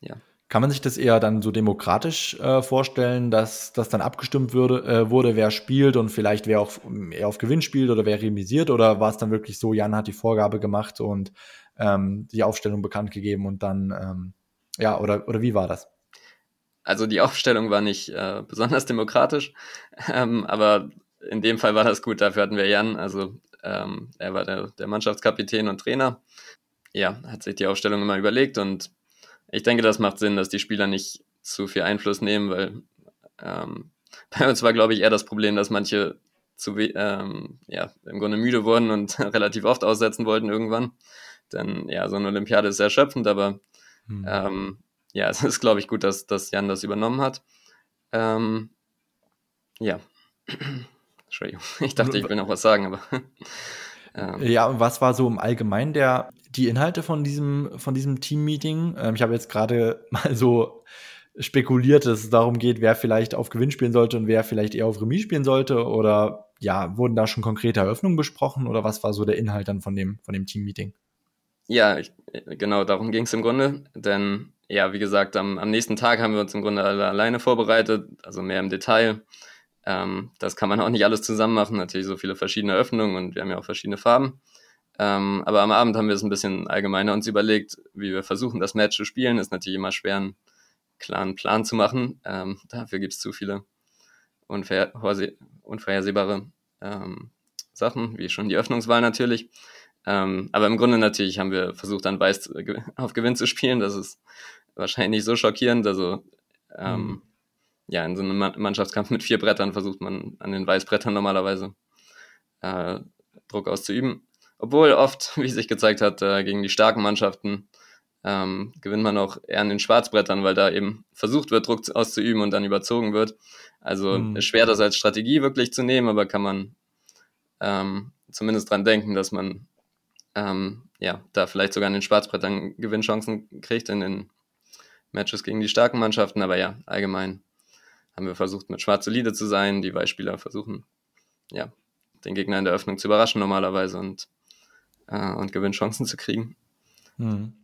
Ja. Kann man sich das eher dann so demokratisch äh, vorstellen, dass das dann abgestimmt würde, äh, wurde, wer spielt und vielleicht wer auch eher auf Gewinn spielt oder wer remisiert? Oder war es dann wirklich so, Jan hat die Vorgabe gemacht und ähm, die Aufstellung bekannt gegeben und dann, ähm, ja, oder, oder wie war das? Also die Aufstellung war nicht äh, besonders demokratisch, *laughs* ähm, aber in dem Fall war das gut, dafür hatten wir Jan, also ähm, er war der, der Mannschaftskapitän und Trainer. Ja, hat sich die Aufstellung immer überlegt und ich denke, das macht Sinn, dass die Spieler nicht zu viel Einfluss nehmen, weil ähm, *laughs* bei uns war, glaube ich, eher das Problem, dass manche zu ähm, ja, im Grunde müde wurden und *laughs* relativ oft aussetzen wollten irgendwann. Denn ja, so eine Olympiade ist erschöpfend, aber Hm. Ähm, ja, *laughs* es ist, glaube ich, gut, dass, dass Jan das übernommen hat. Ähm, ja. Entschuldigung, *laughs* ich dachte, ich will noch was sagen, aber. *laughs* ähm. Ja, und was war so im Allgemeinen der, die Inhalte von diesem, von diesem Team-Meeting? Ähm, ich habe jetzt gerade *laughs* mal so spekuliert, dass es darum geht, wer vielleicht auf Gewinn spielen sollte und wer vielleicht eher auf Remis spielen sollte. Oder ja, wurden da schon konkrete Eröffnungen besprochen oder was war so der Inhalt dann von dem, von dem Team-Meeting? Ja, ich, genau, darum ging es im Grunde. Denn ja, wie gesagt, am, am nächsten Tag haben wir uns im Grunde alle alleine vorbereitet, also mehr im Detail. Ähm, das kann man auch nicht alles zusammen machen, natürlich so viele verschiedene Öffnungen und wir haben ja auch verschiedene Farben. Ähm, aber am Abend haben wir es ein bisschen allgemeiner uns überlegt, wie wir versuchen, das Match zu spielen. Ist natürlich immer schwer, einen klaren Plan zu machen. Ähm, dafür gibt es zu viele unvorhersehbare ähm, Sachen, wie schon die Öffnungswahl natürlich. Ähm, aber im Grunde natürlich haben wir versucht, dann Weiß auf Gewinn zu spielen. Das ist wahrscheinlich nicht so schockierend. Also ähm, mhm. Ja, in so einem Mannschaftskampf mit vier Brettern versucht man an den Weißbrettern normalerweise äh, Druck auszuüben. Obwohl oft, *laughs* wie sich gezeigt hat, äh, gegen die starken Mannschaften ähm, gewinnt man auch eher an den Schwarzbrettern, weil da eben versucht wird, Druck auszuüben und dann überzogen wird. Also mhm. ist schwer, das als Strategie wirklich zu nehmen, aber kann man ähm, zumindest dran denken, dass man ähm, ja, da vielleicht sogar an den Schwarzbrettern Gewinnchancen kriegt in den Matches gegen die starken Mannschaften. Aber ja, allgemein haben wir versucht, mit Schwarz solide zu sein. Die Weißspieler versuchen, ja, den Gegner in der Öffnung zu überraschen normalerweise und, äh, und Gewinnchancen zu kriegen. Hm.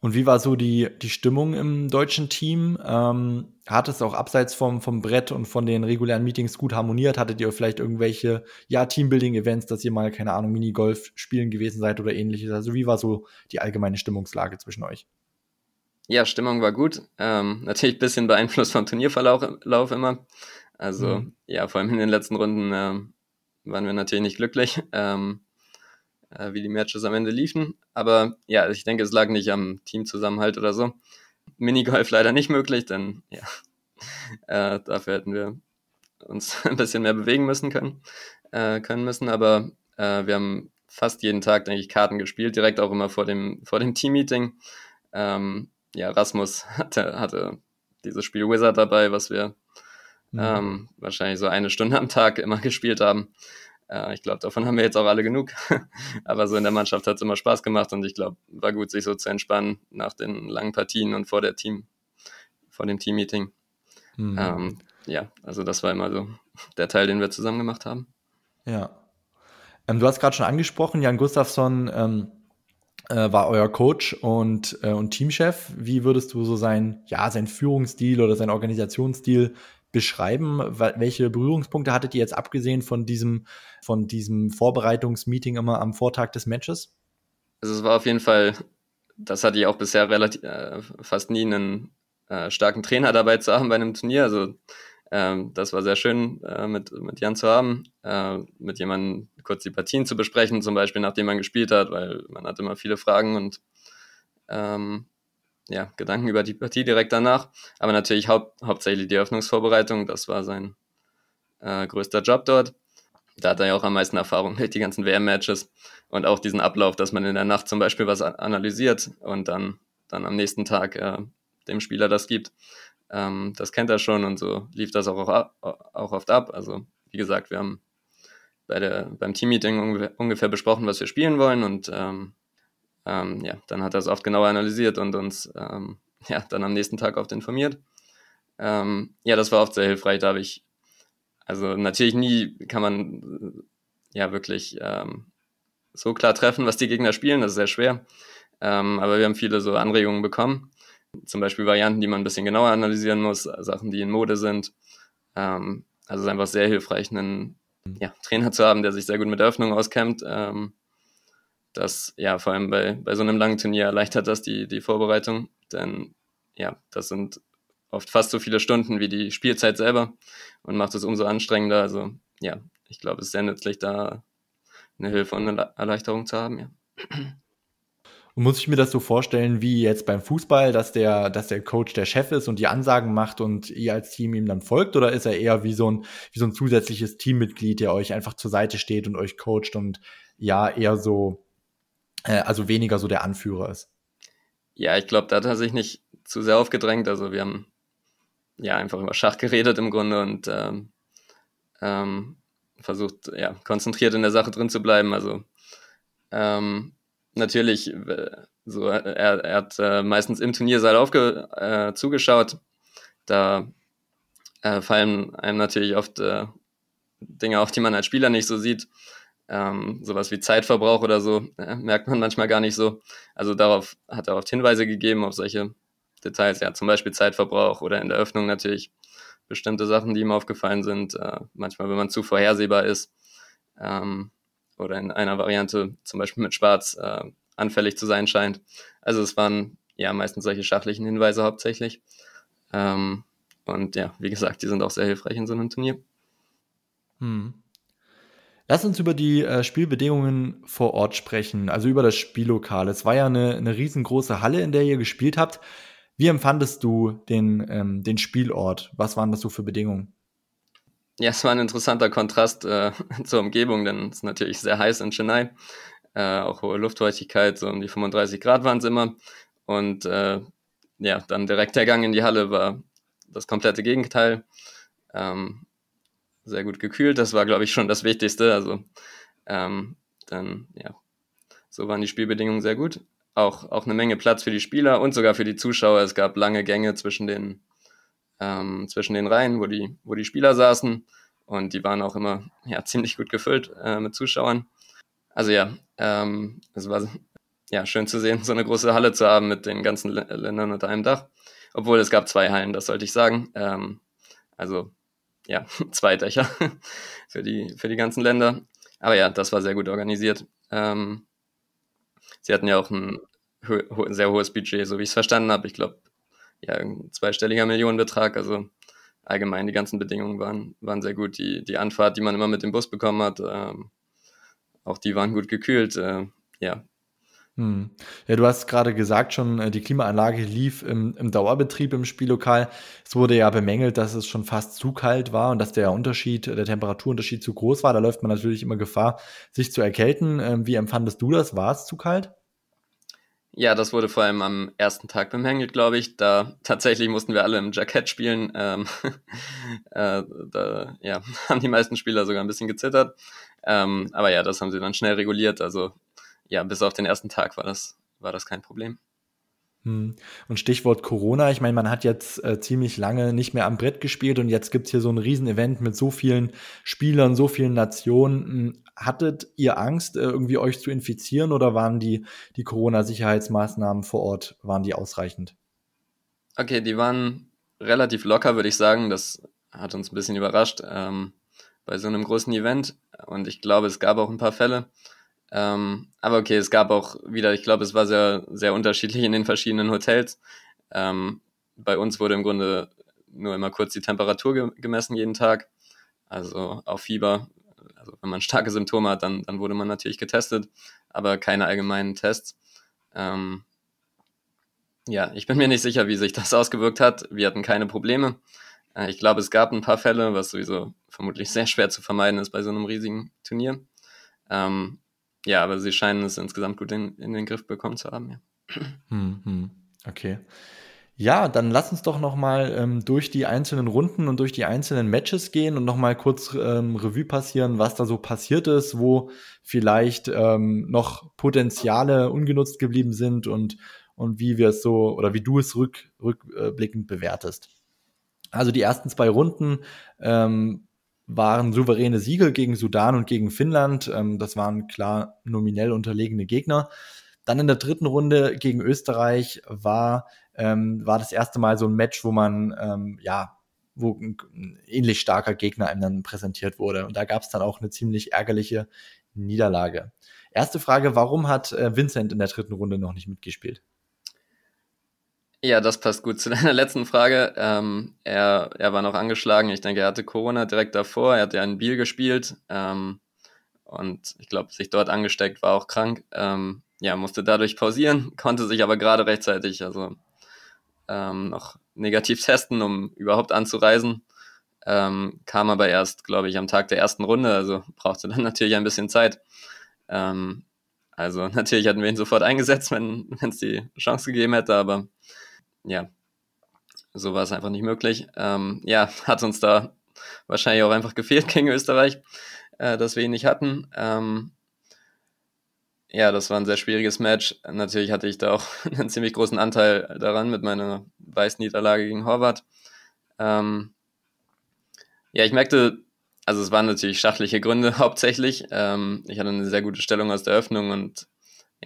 Und wie war so die, die Stimmung im deutschen Team? Ähm, hat es auch abseits vom, vom Brett und von den regulären Meetings gut harmoniert? Hattet ihr vielleicht irgendwelche, ja, Teambuilding-Events, dass ihr mal, keine Ahnung, Minigolf spielen gewesen seid oder ähnliches? Also wie war so die allgemeine Stimmungslage zwischen euch? Ja, Stimmung war gut. Ähm, *laughs* natürlich ein bisschen beeinflusst vom Turnierverlauf immer. Also, mhm. ja, vor allem in den letzten Runden äh, waren wir natürlich nicht glücklich. Ähm, äh, wie die Matches am Ende liefen. Aber ja, ich denke, es lag nicht am Teamzusammenhalt oder so. Minigolf leider nicht möglich, denn ja, *laughs* äh, dafür hätten wir uns *laughs* ein bisschen mehr bewegen müssen können, äh, können müssen. Aber äh, wir haben fast jeden Tag, denke ich, Karten gespielt, direkt auch immer vor dem, vor dem Team-Meeting. Ähm, ja, Rasmus *laughs* hatte, hatte dieses Spiel Wizard dabei, was wir mhm. ähm, wahrscheinlich so eine Stunde am Tag immer *laughs* gespielt haben. Äh, ich glaube, davon haben wir jetzt auch alle genug. *laughs* Aber so in der Mannschaft hat es immer Spaß gemacht und ich glaube, war gut, sich so zu entspannen nach den langen Partien und vor der Team, vor dem Team-Meeting. Mhm. Ähm, ja, also das war immer so der Teil, den wir zusammen gemacht haben. Ja. Ähm, du hast gerade schon angesprochen, Jan Gustafsson ähm, äh, war euer Coach und, äh, und Teamchef. Wie würdest du so sein, ja, sein Führungsstil oder sein Organisationsstil beschreiben? Welche Berührungspunkte hattet ihr jetzt abgesehen von diesem, von diesem Vorbereitungsmeeting immer am Vortag des Matches? Also es war auf jeden Fall, das hatte ich auch bisher relativ äh, fast nie einen äh, starken Trainer dabei zu haben bei einem Turnier. Also ähm, das war sehr schön äh, mit, mit Jan zu haben, äh, mit jemandem kurz die Partien zu besprechen, zum Beispiel nachdem man gespielt hat, weil man hat immer viele Fragen und ähm, ja, Gedanken über die Partie direkt danach. Aber natürlich hau hauptsächlich die Eröffnungsvorbereitung. Das war sein äh, größter Job dort. Da hat er ja auch am meisten Erfahrung mit die ganzen WM-Matches und auch diesen Ablauf, dass man in der Nacht zum Beispiel was analysiert und dann, dann am nächsten Tag äh, dem Spieler das gibt. Ähm, das kennt er schon und so lief das auch, auch oft ab. Also, wie gesagt, wir haben bei der, beim Teammeeting ungefähr, ungefähr besprochen, was wir spielen wollen und ähm, ähm, ja, dann hat er es oft genauer analysiert und uns ähm, *laughs* ja, dann am nächsten Tag oft informiert. Ähm, ja, das war oft sehr hilfreich. Da habe ich, also natürlich nie kann man ja wirklich ähm, so klar treffen, was die Gegner spielen. Das ist sehr schwer. Aber wir haben viele so Anregungen bekommen. Zum Beispiel Varianten, die man ein bisschen genauer analysieren muss, Sachen, die in Mode sind. Ähm, also es ist einfach sehr hilfreich, einen ja, Trainer zu haben, der sich sehr gut mit der Öffnung auskennt, ähm, das ja vor allem bei, bei so einem langen Turnier erleichtert das die, die Vorbereitung, denn ja, das sind oft fast so viele Stunden wie die Spielzeit selber und macht es umso anstrengender. Also ja, ich glaube, es ist sehr nützlich, da eine Hilfe und eine Erleichterung zu haben, ja. *clears throat* Und muss ich mir das so vorstellen, wie jetzt beim Fußball, dass der, dass der Coach der Chef ist und die Ansagen macht und ihr als Team ihm dann folgt? Oder ist er eher wie so ein, wie so ein zusätzliches Teammitglied, der euch einfach zur Seite steht und euch coacht und ja, eher so, äh, also weniger so der Anführer ist. Ja, ich glaube, da hat er sich nicht zu sehr aufgedrängt. Also wir haben ja einfach über Schach geredet im Grunde und ähm, ähm, versucht, ja, konzentriert in der Sache drin zu bleiben. Also ähm, natürlich, äh, so er, er hat äh, meistens im Turniersaal aufge, äh, zugeschaut. Da äh, fallen einem natürlich oft äh, Dinge auf, die man als Spieler nicht so sieht. Ähm, sowas wie Zeitverbrauch oder so äh, merkt man manchmal gar nicht so. Also darauf hat er oft Hinweise gegeben, auf solche Details, ja, zum Beispiel Zeitverbrauch oder in der Öffnung natürlich bestimmte Sachen, die ihm aufgefallen sind. Äh, manchmal, wenn man zu vorhersehbar ist ähm, oder in einer Variante zum Beispiel mit Schwarz äh, anfällig zu sein scheint. Also es waren ja meistens solche schachlichen Hinweise hauptsächlich. Ähm, und ja, wie gesagt, die sind auch sehr hilfreich in so einem Turnier. Hm. Lass uns über die äh, Spielbedingungen vor Ort sprechen, also über das Spiellokal. Es war ja eine, eine riesengroße Halle, in der ihr gespielt habt. Wie empfandest du den, ähm, den Spielort? Was waren das so für Bedingungen? Ja, es war ein interessanter Kontrast äh, *laughs* zur Umgebung, denn es ist natürlich sehr heiß in Chennai. Äh, auch hohe Luftfeuchtigkeit, so um die 35 Grad waren es immer. Und äh, ja, dann direkt der Gang in die Halle war das komplette Gegenteil. Ähm, sehr gut gekühlt, das war, glaube ich, schon das Wichtigste. Also ähm, dann, ja, so waren die Spielbedingungen sehr gut. Auch, auch eine Menge Platz für die Spieler und sogar für die Zuschauer. Es gab lange Gänge zwischen den, ähm, zwischen den Reihen, wo die, wo die Spieler saßen. Und die waren auch immer ja, *laughs* ziemlich gut gefüllt äh, mit Zuschauern. Also ja, ähm, es war ja, schön zu sehen, *laughs* so eine große Halle zu haben mit den ganzen Ländern unter einem Dach. Obwohl es gab zwei Hallen, das sollte ich sagen. Ähm, also ja, *laughs* zwei Dächer für die, für die ganzen Länder. Aber ja, das war sehr gut organisiert. Ähm, sie hatten ja auch ein ho sehr hohes Budget, so wie ich es verstanden habe. Ich glaube, ja, ein zweistelliger Millionenbetrag. Also allgemein die ganzen Bedingungen waren, waren sehr gut. Die, die Anfahrt, die man immer mit dem Bus bekommen hat, ähm, auch die waren gut gekühlt. Äh, ja, hm. Ja, du hast gerade gesagt schon, äh, die Klimaanlage lief im, im, Dauerbetrieb im Spiellokal. Es wurde ja bemängelt, dass es schon fast zu kalt war und dass der Unterschied, der Temperaturunterschied zu groß war. Da läuft man natürlich immer Gefahr, sich zu erkälten. Ähm, wie empfandest du das? War es zu kalt? Ja, das wurde vor allem am ersten Tag bemängelt, glaube ich. Da tatsächlich mussten wir alle im Jackett spielen. Ähm, *laughs* äh, da ja, *laughs* haben die meisten Spieler sogar ein bisschen gezittert. Ähm, aber ja, das haben sie dann schnell reguliert. Also ja, bis auf den ersten Tag war das, war das kein Problem. Hm. Und Stichwort Corona, ich meine, man hat jetzt äh, ziemlich lange nicht mehr am Brett gespielt und jetzt gibt es hier so ein Riesenevent mit so vielen Spielern, so vielen Nationen. Hattet ihr Angst, äh, irgendwie euch zu infizieren oder waren die, die Corona-Sicherheitsmaßnahmen vor Ort, waren die ausreichend? Okay, die waren relativ locker, würde ich sagen. Das hat uns ein bisschen überrascht ähm, bei so einem großen Event. Und ich glaube, es gab auch ein paar Fälle. Ähm, aber okay, es gab auch wieder, ich glaube, es war sehr, sehr unterschiedlich in den verschiedenen Hotels. Ähm, bei uns wurde im Grunde nur immer kurz die Temperatur ge gemessen jeden Tag. Also auf Fieber. Also wenn man *laughs* starke Symptome hat, dann, dann wurde man natürlich getestet, aber keine allgemeinen Tests. Ähm, ja, ich bin mir nicht sicher, wie sich das *laughs* ausgewirkt hat. Wir hatten keine Probleme. Äh, ich glaube, es gab ein paar Fälle, was sowieso vermutlich sehr schwer zu vermeiden ist bei so einem riesigen Turnier. Ähm, ja, aber sie scheinen es insgesamt gut in, in den Griff bekommen zu haben, ja. *clears throat* Hm, hm. Okay. Ja, dann lass uns doch noch mal ähm, durch die einzelnen Runden und durch die einzelnen Matches gehen und noch mal kurz ähm, Revue passieren, was da so passiert ist, wo vielleicht ähm, noch Potenziale ungenutzt geblieben sind und und wie wir es so oder wie du es rück, rückblickend bewertest. Also die ersten zwei Runden ähm, waren souveräne Siege gegen Sudan und gegen Finnland. Ähm, das waren klar nominell unterlegene Gegner. Dann in der dritten Runde gegen Österreich war, ähm, war das erste Mal so ein Match, wo man, ähm, ja, wo ein, ähnlich starker Gegner einem dann präsentiert wurde. Und da gab es dann auch eine ziemlich ärgerliche Niederlage. Erste Frage, warum hat äh, Vincent in der dritten Runde noch nicht mitgespielt? Ja, das passt gut *laughs* zu deiner letzten Frage. Ähm, er, er war noch angeschlagen. Ich denke, er hatte Corona direkt davor. Er hat ja in Biel gespielt ähm, und ich glaube, sich dort angesteckt, war auch krank. Ähm, ja, musste dadurch pausieren, *laughs* konnte sich aber gerade rechtzeitig also ähm, noch negativ testen, um überhaupt anzureisen. Ähm, kam aber erst, glaube ich, am Tag der ersten Runde, also brauchte dann *laughs* natürlich ein bisschen Zeit. Ähm, Also natürlich hätten wir ihn sofort eingesetzt, wenn es die Chance gegeben hätte, aber ja, so war es einfach nicht möglich. Ähm, ja, *laughs* hat uns da wahrscheinlich auch einfach gefehlt *laughs* gegen Österreich, äh, dass wir ihn nicht hatten. Ähm, ja, das war ein sehr schwieriges Match. Natürlich hatte ich da auch *laughs* einen ziemlich großen Anteil daran mit meiner Weißniederlage gegen Horvath. Ähm, ja, ich merkte, also es waren natürlich schachliche Gründe hauptsächlich. Ähm, ich hatte eine sehr gute Stellung aus der Öffnung und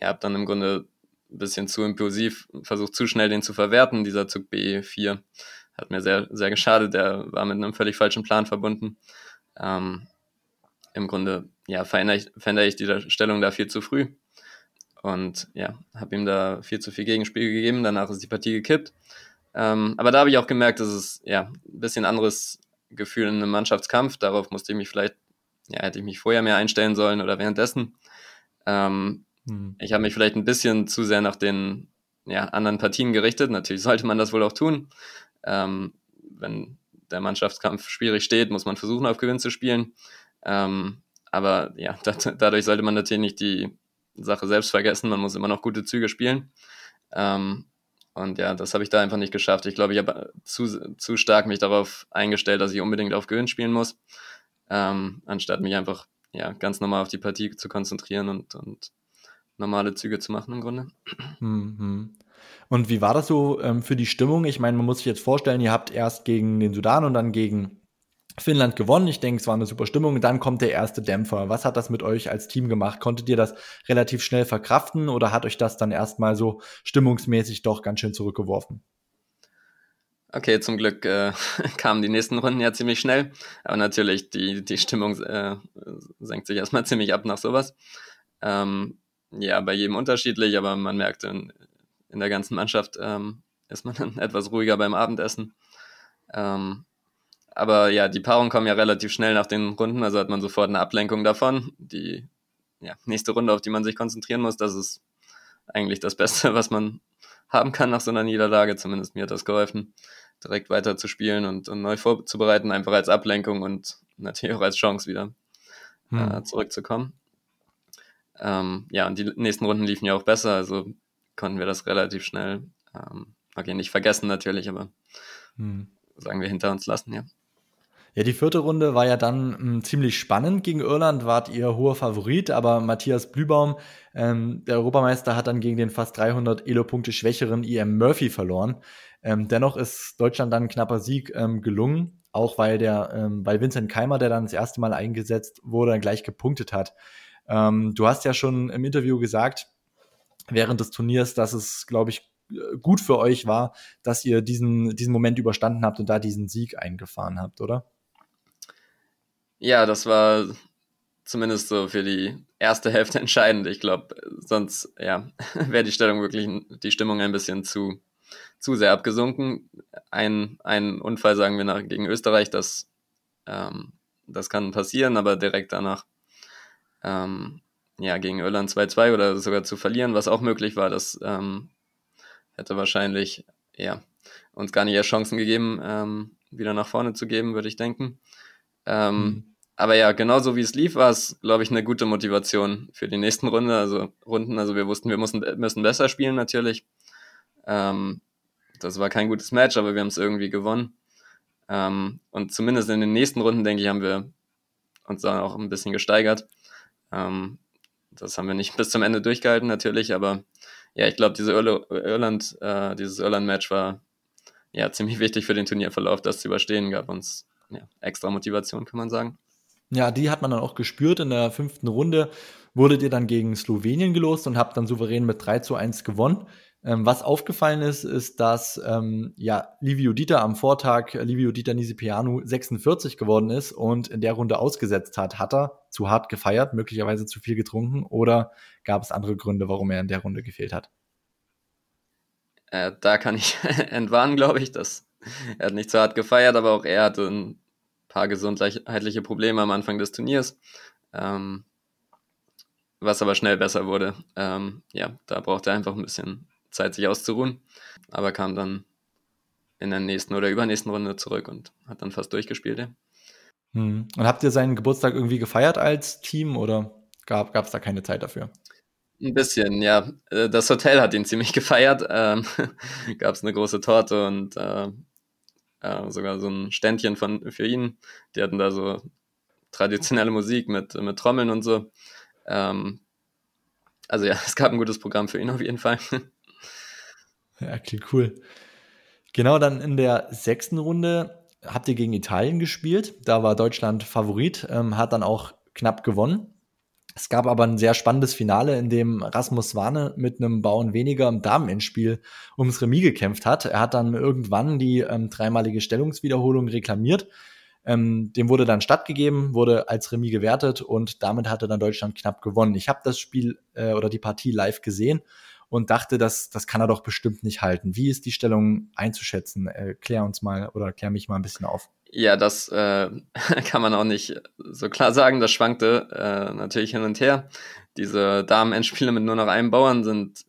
ja, habe dann im Grunde ein bisschen zu impulsiv versucht, zu schnell den zu verwerten. Dieser Zug B4 hat mir sehr, sehr geschadet. Der war mit einem völlig falschen Plan verbunden. Ähm, Im Grunde, ja, verändere ich, verändere ich die Stellung da viel zu früh. Und ja, habe ihm da viel zu viel Gegenspiel gegeben. Danach ist die Partie gekippt. Ähm, aber da habe ich auch gemerkt, dass es ja ein bisschen anderes Gefühl in einem Mannschaftskampf. Darauf musste ich mich vielleicht, ja, hätte ich mich vorher mehr einstellen sollen oder währenddessen. Ähm, hm. Ich habe mich vielleicht ein bisschen zu sehr nach den ja, anderen Partien gerichtet. Natürlich sollte man das wohl auch tun. Ähm, wenn der Mannschaftskampf schwierig steht, muss man versuchen, auf Gewinn zu spielen. Ähm, aber ja, *laughs* dadurch sollte man natürlich nicht die Sache selbst vergessen. Man muss immer noch gute Züge spielen. Ähm, und ja, das habe ich da einfach nicht geschafft. Ich glaube, ich habe zu, zu stark mich darauf eingestellt, dass ich unbedingt auf Gewinn spielen muss, ähm, anstatt mich einfach ja, ganz normal auf die Partie zu konzentrieren und, und normale Züge zu machen im Grunde. Mhm. Und wie war das so ähm, für die Stimmung? Ich meine, man muss sich jetzt vorstellen, ihr habt erst gegen den Sudan und dann gegen Finnland gewonnen. Ich denke, es war eine super Stimmung. Dann kommt der erste Dämpfer. Was hat das mit euch als Team gemacht? Konntet ihr das relativ schnell verkraften oder hat euch das dann erstmal so stimmungsmäßig doch ganz schön zurückgeworfen? Okay, zum Glück äh, *laughs* kamen die nächsten Runden ja ziemlich schnell. Aber natürlich, die, die Stimmung äh, senkt sich erstmal *laughs* ziemlich ab nach sowas. Ähm, ja, bei jedem unterschiedlich, aber man merkt, in, in der ganzen Mannschaft ähm, ist man *laughs* dann etwas ruhiger beim Abendessen. Ähm, aber ja, die Paarungen kommen ja relativ schnell nach den Runden, also hat man sofort eine Ablenkung davon. Die ja, nächste Runde, auf die man sich konzentrieren muss, das ist eigentlich das Beste, was man haben kann nach so einer Niederlage. Zumindest mir hat das geholfen, direkt weiter zu spielen und, und neu vorzubereiten, einfach als Ablenkung und natürlich auch als Chance wieder hm. äh, zurückzukommen. Ähm, ja, und die nächsten Runden liefen ja auch besser, also konnten wir das relativ schnell, ähm, okay, nicht vergessen natürlich, aber hm. sagen wir hinter uns lassen, ja. Ja, die vierte Runde war ja dann mh, hm, ziemlich spannend. Gegen Irland wart ihr hoher Favorit, aber Matthias Blübaum, ähm, der Europameister, hat dann gegen den fast 300 Elo-Punkte schwächeren IM Murphy verloren. Ähm, dennoch ist Deutschland dann ein knapper Sieg ähm, gelungen, auch weil der, ähm, weil Vincent Keimer, der dann das erste Mal eingesetzt wurde, gleich gepunktet hat. Ähm, du hast ja schon im Interview gesagt, während des Turniers, dass es, glaube ich, gut für euch war, dass ihr diesen, diesen Moment überstanden habt und da diesen Sieg eingefahren habt, oder? Ja, das war zumindest so für die erste Hälfte *laughs* entscheidend. Ich glaube, sonst ja, *laughs* wäre die Stellung wirklich die Stimmung ein bisschen zu, zu sehr abgesunken. Ein, ein Unfall, sagen wir, nach, gegen Österreich, das, ähm, das kann passieren, aber direkt danach ähm, ja, gegen Irland 2-2 oder sogar zu verlieren, was auch möglich war, das ähm, hätte wahrscheinlich ja, uns gar nicht erst Chancen gegeben, ähm, wieder nach vorne zu geben, würde ich denken. Ähm, mhm aber ja, genauso wie es lief, war es, glaube ich, eine gute Motivation für die nächsten Runde, also Runden. Also wir wussten, wir müssen, müssen besser spielen natürlich. Ähm, das war kein gutes Match, aber wir haben es irgendwie gewonnen. Ähm, und zumindest in den nächsten Runden, denke ich, haben wir uns dann auch ein bisschen gesteigert. Ähm, das haben wir nicht *laughs* bis zum Ende durchgehalten natürlich, aber ja, ich glaube, diese Irland, äh, dieses Irland-Match war ja ziemlich wichtig für den Turnierverlauf, das zu überstehen, gab uns ja, extra Motivation, kann man sagen. Ja, die hat man dann auch gespürt. In der fünften Runde wurdet ihr dann gegen Slowenien gelost und habt dann souverän mit 3 zu 1 gewonnen. Ähm, was aufgefallen ist, ist, dass ähm, ja, Livio Dieter am Vortag, Livio Dieter Nisipianu 46 geworden ist und in der Runde ausgesetzt hat. Hat er zu hart gefeiert, möglicherweise zu viel getrunken oder gab es andere Gründe, warum er in der Runde gefehlt hat? Äh, da kann ich *laughs* entwarnen, glaube ich. Dass er hat nicht zu hart gefeiert, aber auch er hatte ein paar gesundheitliche Probleme am Anfang des Turniers, ähm, was aber schnell besser wurde. Ähm, ja, da brauchte er einfach ein bisschen Zeit, sich auszuruhen, aber kam dann in der nächsten oder übernächsten Runde zurück und hat dann fast durchgespielt. Ja. Hm. Und habt ihr seinen Geburtstag irgendwie gefeiert als Team oder gab es da keine Zeit dafür? Ein bisschen, ja. Äh, das Hotel hat ihn ziemlich *laughs* gefeiert. Ähm, *laughs* Gab es eine große Torte und äh, äh, sogar so ein Ständchen von, für ihn. Die hatten da so traditionelle Musik mit, mit Trommeln und so. Ähm, also ja, *laughs* es gab ein gutes Programm für ihn auf jeden Fall. *laughs* Ja, cool. Genau, dann in der sechsten Runde habt ihr gegen Italien gespielt. Da war Deutschland Favorit, ähm, hat dann auch knapp gewonnen. Es gab aber ein sehr spannendes Finale, in dem Rasmus Warne mit einem Bauern weniger im Damenendspiel ums Remis gekämpft hat. Er hat dann irgendwann die ähm, dreimalige Stellungswiederholung reklamiert. Ähm, dem wurde dann stattgegeben, wurde als Remis gewertet und damit hatte dann Deutschland knapp gewonnen. Ich habe das Spiel äh, oder die Partie live gesehen und dachte, das, das kann er doch bestimmt nicht halten. Wie ist die Stellung einzuschätzen? Erklär uns mal oder klär mich mal ein bisschen auf. Ja, das äh, *laughs* kann man auch nicht so klar sagen. Das schwankte äh, natürlich hin und her. Diese Damen-Endspiele mit nur noch einem Bauern sind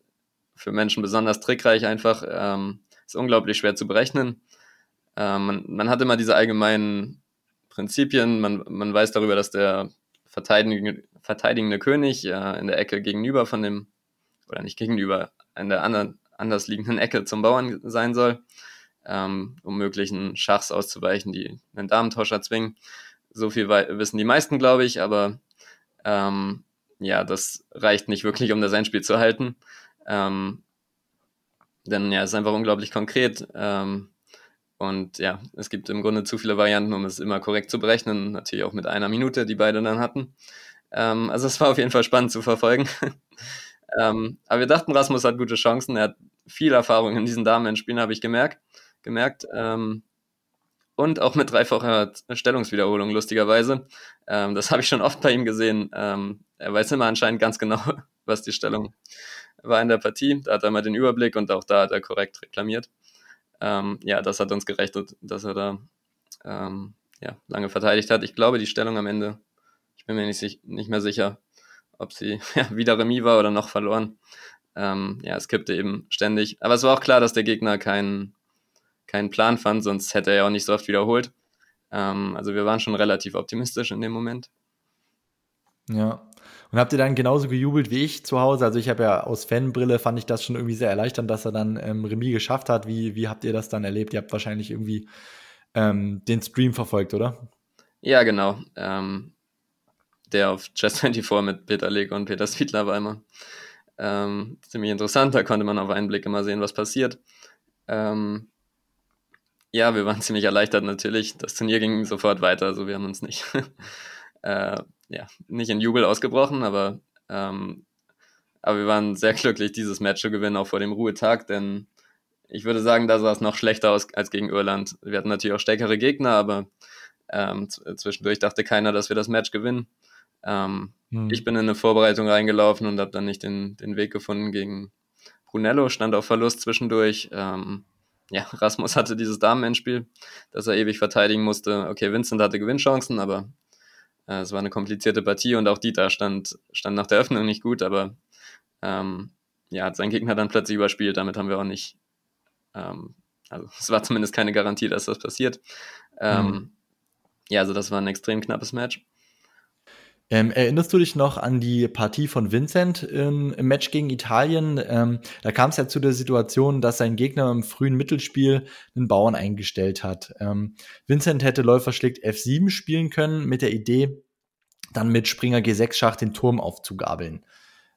für Menschen besonders trickreich einfach. Ähm, ist unglaublich schwer zu berechnen. Ähm, man, man hat immer diese allgemeinen Prinzipien. Man, man weiß darüber, dass der verteidigende, verteidigende König äh, in der Ecke gegenüber von dem, oder nicht gegenüber, in der anderen, anders liegenden Ecke zum Bauern sein soll ähm, um möglichen Schachs auszuweichen, die einen Damentausch erzwingen. So viel wissen die meisten, glaube ich, aber ähm, ja, das reicht nicht wirklich, um das Endspiel zu halten. Ähm, denn ja, es ist einfach unglaublich konkret. Ähm, und ja, es gibt im Grunde zu viele Varianten, um es immer korrekt zu berechnen. Natürlich auch mit einer Minute, die beide dann hatten. Ähm, also es war auf jeden Fall spannend zu verfolgen. *laughs* ähm, aber wir dachten, Rasmus hat gute Chancen. Er hat viel Erfahrung in diesen Damen-Spielen, habe ich gemerkt gemerkt. Ähm, und auch mit dreifacher Stellungswiederholung, lustigerweise. Ähm, das *laughs* habe ich schon oft bei ihm gesehen. Ähm, er weiß immer anscheinend ganz genau, *laughs* was die Stellung war in der Partie. Da hat er mal den Überblick und auch da hat er korrekt reklamiert. Ähm, ja, das hat uns gerechnet, dass er da ähm, ja, lange verteidigt hat. Ich glaube, die Stellung am Ende, ich bin mir nicht, nicht mehr sicher, ob sie *laughs* ja, wieder Remis war oder noch verloren. Ähm, ja, es kippte eben ständig. Aber es war auch klar, dass der Gegner keinen keinen Plan fand, sonst hätte er ja auch nicht so oft wiederholt. Ähm, also wir waren schon relativ optimistisch in dem Moment. Ja. Und habt ihr dann genauso gejubelt wie ich zu Hause? Also ich habe ja aus Fanbrille fand ich das schon irgendwie sehr erleichternd, dass er dann ähm, Remis geschafft hat. Wie, wie habt ihr das dann erlebt? Ihr habt wahrscheinlich irgendwie ähm, den Stream verfolgt, oder? Ja, genau. Ähm, der auf Chess24 mit Peter Leg und Peter Swiedler war immer ähm, ziemlich interessant. Da konnte man auf einen Blick immer sehen, was passiert. Ähm, ja, wir waren *laughs* ziemlich erleichtert natürlich. Das Turnier ging sofort weiter, also wir haben uns nicht, *laughs* äh, ja, nicht in Jubel ausgebrochen, aber, ähm, aber wir waren sehr glücklich, dieses Match zu gewinnen, auch vor dem Ruhetag, denn ich würde sagen, da sah es noch schlechter aus als gegen Irland. Wir hatten natürlich auch stärkere Gegner, aber ähm, zwischendurch dachte keiner, dass wir das Match gewinnen. Ähm, hm. Ich bin in eine Vorbereitung reingelaufen und habe dann nicht den, den Weg gefunden gegen Brunello, stand auf Verlust zwischendurch. Ähm, ja, *laughs* Rasmus hatte dieses Damenendspiel, das er ewig verteidigen musste. Okay, Vincent hatte Gewinnchancen, aber äh, es war eine komplizierte Partie und auch Dieter stand, stand nach der Öffnung nicht gut, aber ähm, ja, hat sein Gegner dann plötzlich überspielt. Damit haben wir auch nicht, ähm, also *laughs* es war zumindest keine Garantie, dass das passiert. Ähm, mhm. Ja, also das war ein extrem knappes Match. Ähm, erinnerst du dich noch an die Partie von Vincent im, im Match gegen Italien? Ähm, da kam es ja zu der Situation, dass sein Gegner im frühen Mittelspiel einen Bauern eingestellt hat. Ähm, Vincent hätte Läufer schlägt F7 spielen können mit der Idee, dann mit Springer G6 Schach den Turm aufzugabeln.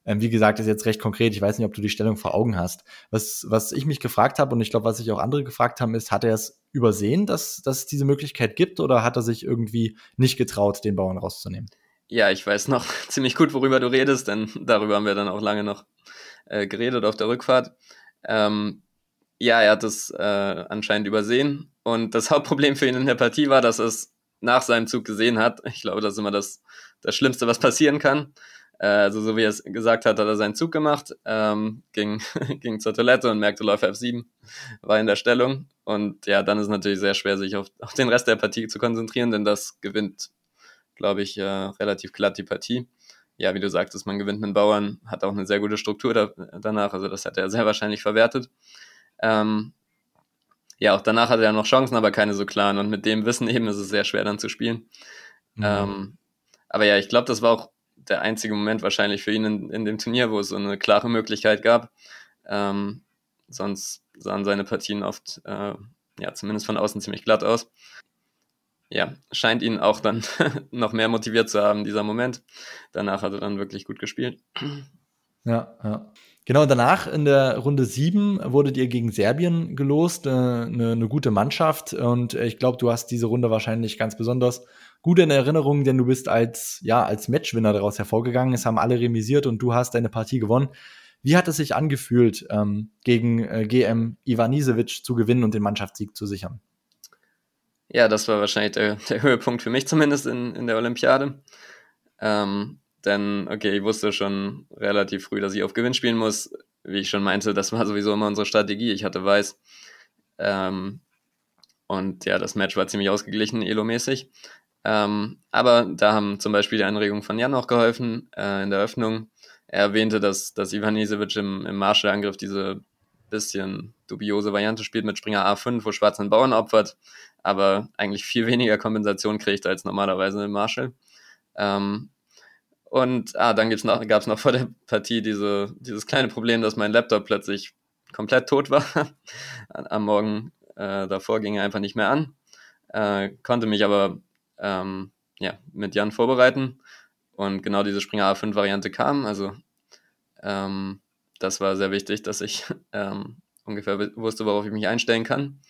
Ähm, wie gesagt, ist jetzt recht konkret. Ich weiß nicht, ob du die Stellung vor Augen hast. Was, was ich mich gefragt habe und ich glaube, was sich auch andere gefragt haben, ist, hat er es übersehen, dass, dass es diese Möglichkeit gibt oder hat er sich irgendwie nicht getraut, den Bauern rauszunehmen? Ja, ich weiß noch *laughs* ziemlich gut, worüber du redest, denn darüber haben wir dann auch lange noch äh, geredet auf der Rückfahrt. Ähm, ja, er hat es äh, anscheinend übersehen. Und das *laughs* Hauptproblem für ihn in der Partie war, dass er es nach seinem Zug gesehen hat. Ich glaube, das ist immer das, das Schlimmste, was passieren kann. Äh, also, so wie er es gesagt hat, hat er seinen Zug gemacht, ähm, ging, *laughs* ging zur Toilette und merkte, Läufer F7 war in der Stellung. Und ja, dann ist natürlich sehr schwer, sich auf, auf den Rest der Partie zu konzentrieren, denn das gewinnt glaube ich, äh, relativ glatt die Partie. Ja, wie du sagtest, man gewinnt mit Bauern, hat auch eine sehr gute Struktur da, danach, also das hat er sehr wahrscheinlich verwertet. Ähm, ja, auch danach hat er noch Chancen, aber keine so klaren und mit dem Wissen eben ist es sehr schwer dann zu spielen. Mhm. Ähm, aber ja, ich glaube, das war auch der einzige Moment wahrscheinlich für ihn in, in dem Turnier, wo es so eine klare Möglichkeit gab. Ähm, sonst sahen seine Partien oft, äh, ja, zumindest von außen ziemlich glatt aus. Ja, scheint ihn auch dann *laughs* noch mehr motiviert zu haben, dieser Moment. Danach hat er dann wirklich gut gespielt. Ja, ja. Genau, danach in der Runde 7 wurdet ihr gegen Serbien gelost, äh, eine, eine gute Mannschaft. Und ich glaube, du hast diese Runde wahrscheinlich ganz besonders gut in Erinnerung, denn du bist als, ja, als Matchwinner daraus hervorgegangen. Es haben alle remisiert und du hast deine Partie gewonnen. Wie hat es sich angefühlt, ähm, gegen äh, GM Ivanisevic zu gewinnen und den Mannschaftssieg zu sichern? Ja, das war wahrscheinlich der, *laughs* der Höhepunkt für mich zumindest in, in der Olympiade. Ähm, denn, okay, ich wusste schon relativ früh, dass ich auf Gewinn spielen muss. Wie ich schon meinte, das war sowieso immer unsere Strategie. Ich hatte Weiß. Ähm, und ja, das Match war ziemlich ausgeglichen, Elo-mäßig. Ähm, aber da haben zum Beispiel die Anregungen von Jan auch geholfen äh, in der Öffnung. Er erwähnte, dass, dass Ivan Isevic im, im Marshall-Angriff diese bisschen dubiose Variante spielt mit Springer A5, wo Schwarz einen Bauern opfert, aber eigentlich viel weniger Kompensation kriegt als normalerweise im Marshall. Ähm, und ah, dann gab es noch vor der Partie diese, dieses kleine Problem, dass mein Laptop plötzlich komplett tot war. *laughs* Am Morgen äh, davor ging er einfach nicht mehr an. Äh, konnte mich aber ähm, ja, mit Jan vorbereiten. Und genau diese Springer A5-Variante kam. Also ähm, das war sehr wichtig, dass ich *laughs* ähm, ungefähr wusste, worauf ich mich einstellen kann.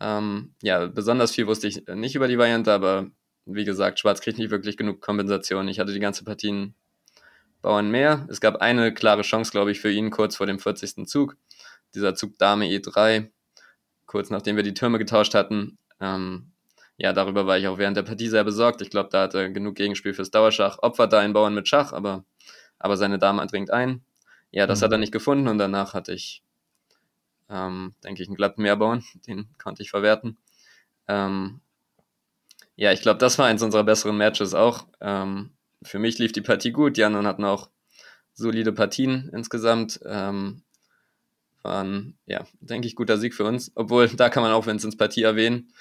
Ähm, ja, besonders viel wusste ich nicht über die Variante, aber wie gesagt, Schwarz kriegt nicht wirklich genug Kompensation. Ich hatte die ganze Partien Bauern mehr. Es gab eine klare Chance, glaube ich, für ihn kurz vor dem 40. Zug. Dieser Zug Dame E3, kurz nachdem wir die Türme getauscht hatten. Ähm, ja, darüber war ich auch während der Partie sehr besorgt. Ich glaube, da hatte er genug Gegenspiel fürs Dauerschach. Opfert da einen Bauern mit Schach, aber, aber seine Dame dringt ein. Ja, das mhm. hat er nicht gefunden und danach hatte ich, ähm, denke ich, einen glatten Mehrbauern. Den konnte ich verwerten. Ähm, ja, ich glaube, das war eins unserer besseren Matches auch. Ähm, für mich lief die Partie gut. Die anderen hatten auch solide Partien insgesamt. Ähm, waren, ja, denke ich, guter Sieg für uns. Obwohl, da kann man auch Vincenz Partie erwähnen.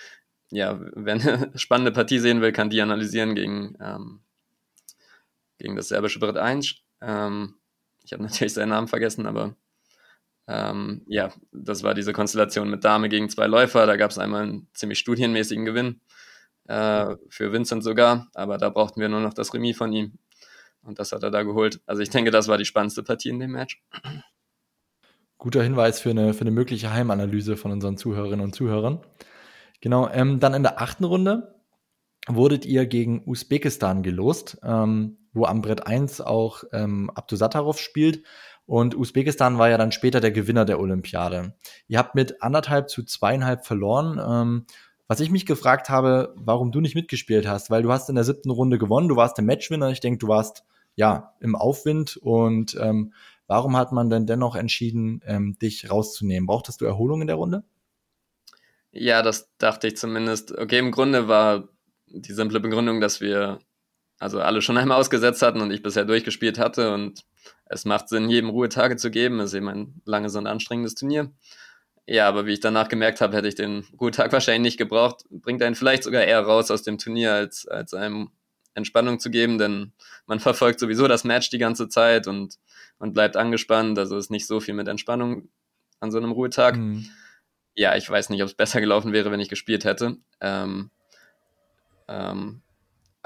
Ja, wenn eine *laughs* spannende Partie sehen will, kann die analysieren gegen, ähm, gegen das serbische Brett 1. Ähm, ich habe natürlich seinen Namen vergessen, aber ähm, ja, das war diese Konstellation mit Dame gegen zwei Läufer. Da gab es einmal einen ziemlich studienmäßigen Gewinn äh, für Vincent sogar, aber da brauchten wir nur noch das Remis von ihm. Und das hat er da geholt. Also ich denke, das war die spannendste Partie in dem Match. Guter Hinweis für eine, für eine mögliche Heimanalyse von unseren Zuhörerinnen und Zuhörern. Genau, ähm, dann in der achten Runde wurdet ihr gegen Usbekistan gelost, ähm, wo am Brett 1 auch ähm, Abdusatarov spielt. Und Usbekistan war ja dann später der Gewinner der Olympiade. Ihr habt mit anderthalb zu zweieinhalb verloren. Ähm, was ich mich gefragt habe, warum du nicht mitgespielt hast, weil du hast in der siebten Runde gewonnen, du warst der Matchwinner, ich denke, du warst ja im Aufwind und ähm, warum hat man denn dennoch entschieden, ähm, dich rauszunehmen? Brauchtest du Erholung in der Runde? Ja, das dachte ich zumindest. Okay, im Grunde war die simple Begründung, dass wir also alle schon einmal ausgesetzt hatten und ich bisher durchgespielt hatte und es macht Sinn, jedem Ruhetage zu geben. Es ist eben ein langes und anstrengendes Turnier. Ja, aber wie ich danach gemerkt habe, hätte ich den Ruhetag *laughs* wahrscheinlich nicht gebraucht. Bringt einen vielleicht sogar eher raus aus dem Turnier, als, als einem Entspannung zu geben, denn man verfolgt sowieso das Match die ganze Zeit und, und bleibt angespannt. Also ist nicht so viel mit Entspannung an so einem Ruhetag. Mhm. Ja, ich weiß nicht, ob es besser gelaufen wäre, wenn ich gespielt hätte. Ähm, ähm,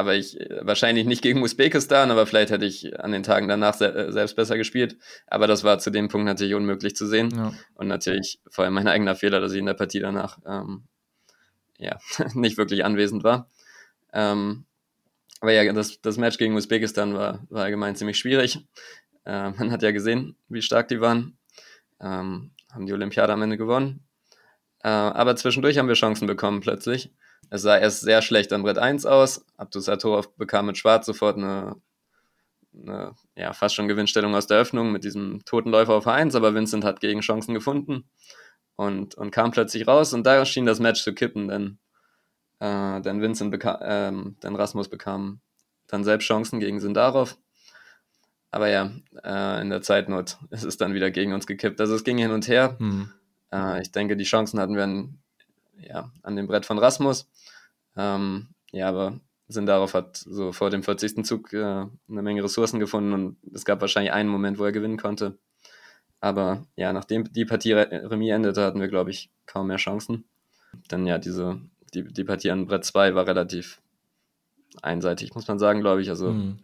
aber ich wahrscheinlich nicht gegen Usbekistan, aber vielleicht hätte ich an den Tagen danach se äh, selbst besser gespielt. Aber das war zu dem Punkt natürlich unmöglich zu sehen. Ja. Und natürlich vor allem mein eigener Fehler, dass ich in der Partie danach ähm, ja, *laughs* nicht wirklich anwesend war. Ähm, aber ja, das, das Match gegen Usbekistan war, war allgemein ziemlich schwierig. Äh, man hat ja gesehen, wie stark die waren. Ähm, haben die Olympiade am Ende gewonnen. Äh, aber zwischendurch haben wir Chancen bekommen plötzlich. Es sah erst sehr schlecht am Brett 1 aus. Abdusatorov bekam mit Schwarz sofort eine, eine, ja, fast schon Gewinnstellung aus der Öffnung mit diesem toten Läufer auf 1, aber Vincent hat gegen Chancen gefunden und, und kam plötzlich raus und da schien das Match zu kippen, denn, äh, denn Vincent bekam, ähm, denn Rasmus bekam dann selbst Chancen gegen Sindarov. Aber ja, äh, in der Zeitnot *laughs* ist es dann wieder gegen uns gekippt. Also es ging hin und her. Hm. Äh, ich denke, die Chancen hatten wir in, ja, an dem Brett von Rasmus. Ähm, ja, aber Sindarov hat so vor dem 40. Zug äh, eine Menge Ressourcen gefunden und es gab wahrscheinlich einen Moment, wo er gewinnen konnte. Aber ja, nachdem die Partie Remis endete, hatten wir, glaube ich, kaum mehr Chancen. Dann ja, diese, die, die Partie an Brett 2 war relativ einseitig, muss man sagen, glaube ich. Also mhm.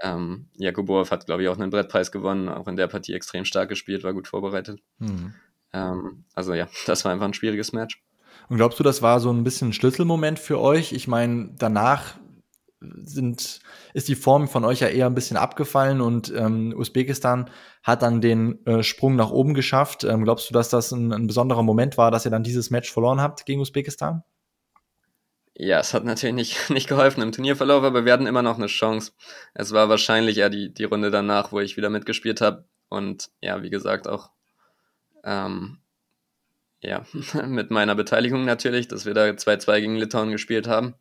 ähm, Jakubov hat, glaube ich, auch einen Brettpreis gewonnen, auch in der Partie extrem stark gespielt, war gut vorbereitet. Mhm. Ähm, also ja, *laughs* das war einfach ein schwieriges Match. Und glaubst du, das war so ein bisschen ein Schlüsselmoment für euch? Ich meine, danach sind, ist die Form von euch ja eher ein bisschen abgefallen und ähm, Usbekistan hat dann den äh, Sprung nach oben geschafft. Ähm, glaubst du, dass das ein, ein, besonderer Moment war, dass ihr dann dieses Match verloren habt gegen Usbekistan? Ja, es hat natürlich nicht, *laughs* nicht geholfen im Turnierverlauf, aber wir hatten immer noch eine Chance. Es war wahrscheinlich ja die, die Runde danach, wo ich wieder mitgespielt habe. Und ja, wie gesagt, auch ähm, ja, *laughs* mit meiner Beteiligung natürlich, dass wir da 2-2 gegen Litauen gespielt haben.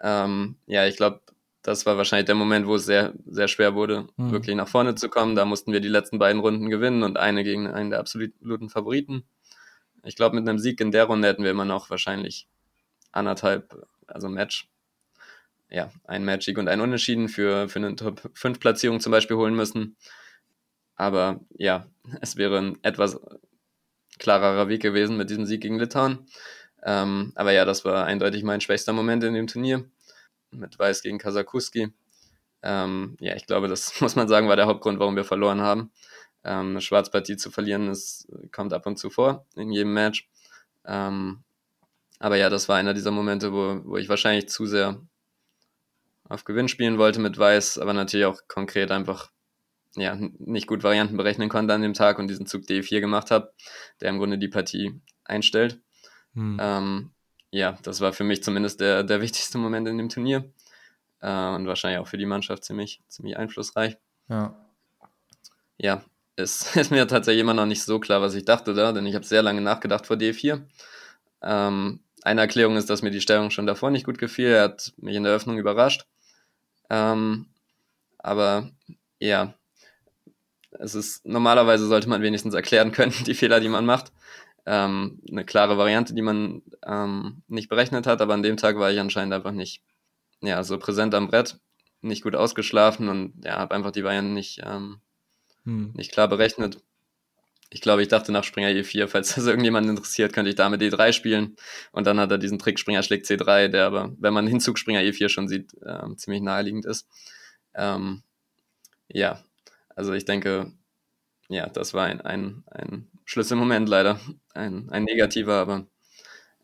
Ähm, ja, ich glaube, das war wahrscheinlich der Moment, wo es sehr, sehr schwer wurde, mhm. wirklich nach vorne zu kommen. Da mussten wir die letzten beiden Runden gewinnen und eine gegen einen der absoluten Favoriten. Ich glaube, mit einem Sieg in der Runde hätten wir immer noch wahrscheinlich anderthalb, also Match, ja, ein Match-Sieg und ein Unentschieden für, für eine Top-5-Platzierung zum Beispiel holen müssen. Aber ja, *laughs* es wäre ein etwas klarerer Weg gewesen mit diesem Sieg gegen Litauen. Ähm, aber ja, das war eindeutig mein schwächster Moment in dem Turnier. Mit Weiß gegen Kasakuski. Ähm, ja, ich glaube, das *laughs* muss man sagen, war der Hauptgrund, warum wir verloren haben. Ähm, eine Schwarzpartie zu verlieren, das kommt ab und zu vor in jedem Match. Ähm, aber ja, das war einer dieser Momente, wo, wo ich wahrscheinlich zu sehr auf Gewinn spielen wollte mit Weiß, aber natürlich auch konkret einfach ja, nicht gut Varianten berechnen konnte an dem Tag und diesen Zug D4 gemacht habe, der im Grunde die Partie einstellt. Hm. Ähm, ja, das war für mich zumindest der, der *laughs* wichtigste Moment in dem Turnier äh, und wahrscheinlich auch für die Mannschaft ziemlich, ziemlich einflussreich. Ja. Ja, es *laughs* ist mir tatsächlich immer noch nicht so klar, was ich dachte da, denn ich habe sehr lange nachgedacht vor D4. Ähm, eine Erklärung ist, dass mir die Stellung schon davor nicht gut gefiel. Er hat mich in der Öffnung überrascht. Ähm, aber ja, es ist normalerweise sollte man wenigstens erklären können, *laughs* die Fehler, die man macht. Ähm, eine klare Variante, die man ähm, nicht berechnet hat, aber an dem Tag war ich anscheinend einfach nicht ja, so präsent am Brett, nicht gut ausgeschlafen und ja, habe einfach die Varianten nicht, ähm, hm. nicht klar berechnet. Ich glaube, ich dachte nach Springer E4, falls das *laughs* irgendjemand interessiert, könnte ich damit D3 spielen. Und dann hat er diesen Trick Springer schlägt C3, der aber, wenn man Hinzug Springer E4 schon sieht, äh, ziemlich naheliegend ist. Ähm, ja, also ich denke, ja, das war ein, ein, ein Schlüsselmoment leider. Ein, ein negativer, aber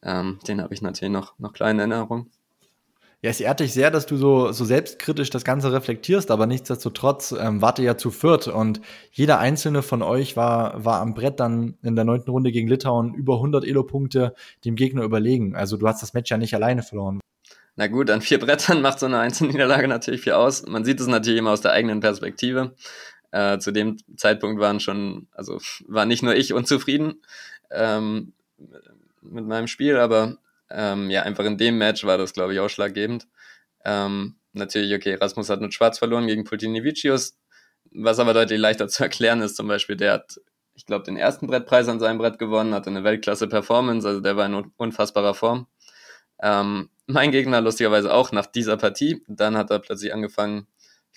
ähm, den habe ich natürlich noch, noch klar in Erinnerung. Ja, es ehrt dich sehr, dass du so, so selbstkritisch das Ganze reflektierst, aber nichtsdestotrotz ähm, wart ihr ja zu viert und jeder einzelne von euch war, war am Brett dann in der neunten Runde gegen Litauen über 100 Elo-Punkte dem Gegner überlegen. Also du hast das Match ja nicht alleine verloren. Na gut, an vier Brettern *laughs* macht so eine Einzelniederlage natürlich viel aus. Man sieht es natürlich immer aus der eigenen Perspektive. Äh, zu dem Zeitpunkt waren schon, also war nicht nur ich unzufrieden ähm, mit meinem Spiel, aber ähm, ja, einfach in dem Match war das, glaube ich, ausschlaggebend. Ähm, natürlich, okay, Rasmus hat mit Schwarz verloren gegen Pultinivicius, was aber deutlich leichter zu erklären ist, zum Beispiel, der hat, ich glaube, den ersten Brettpreis an seinem Brett gewonnen, hatte eine Weltklasse-Performance, also der war in unfassbarer Form. Ähm, mein Gegner lustigerweise auch nach dieser Partie. Dann hat er plötzlich angefangen,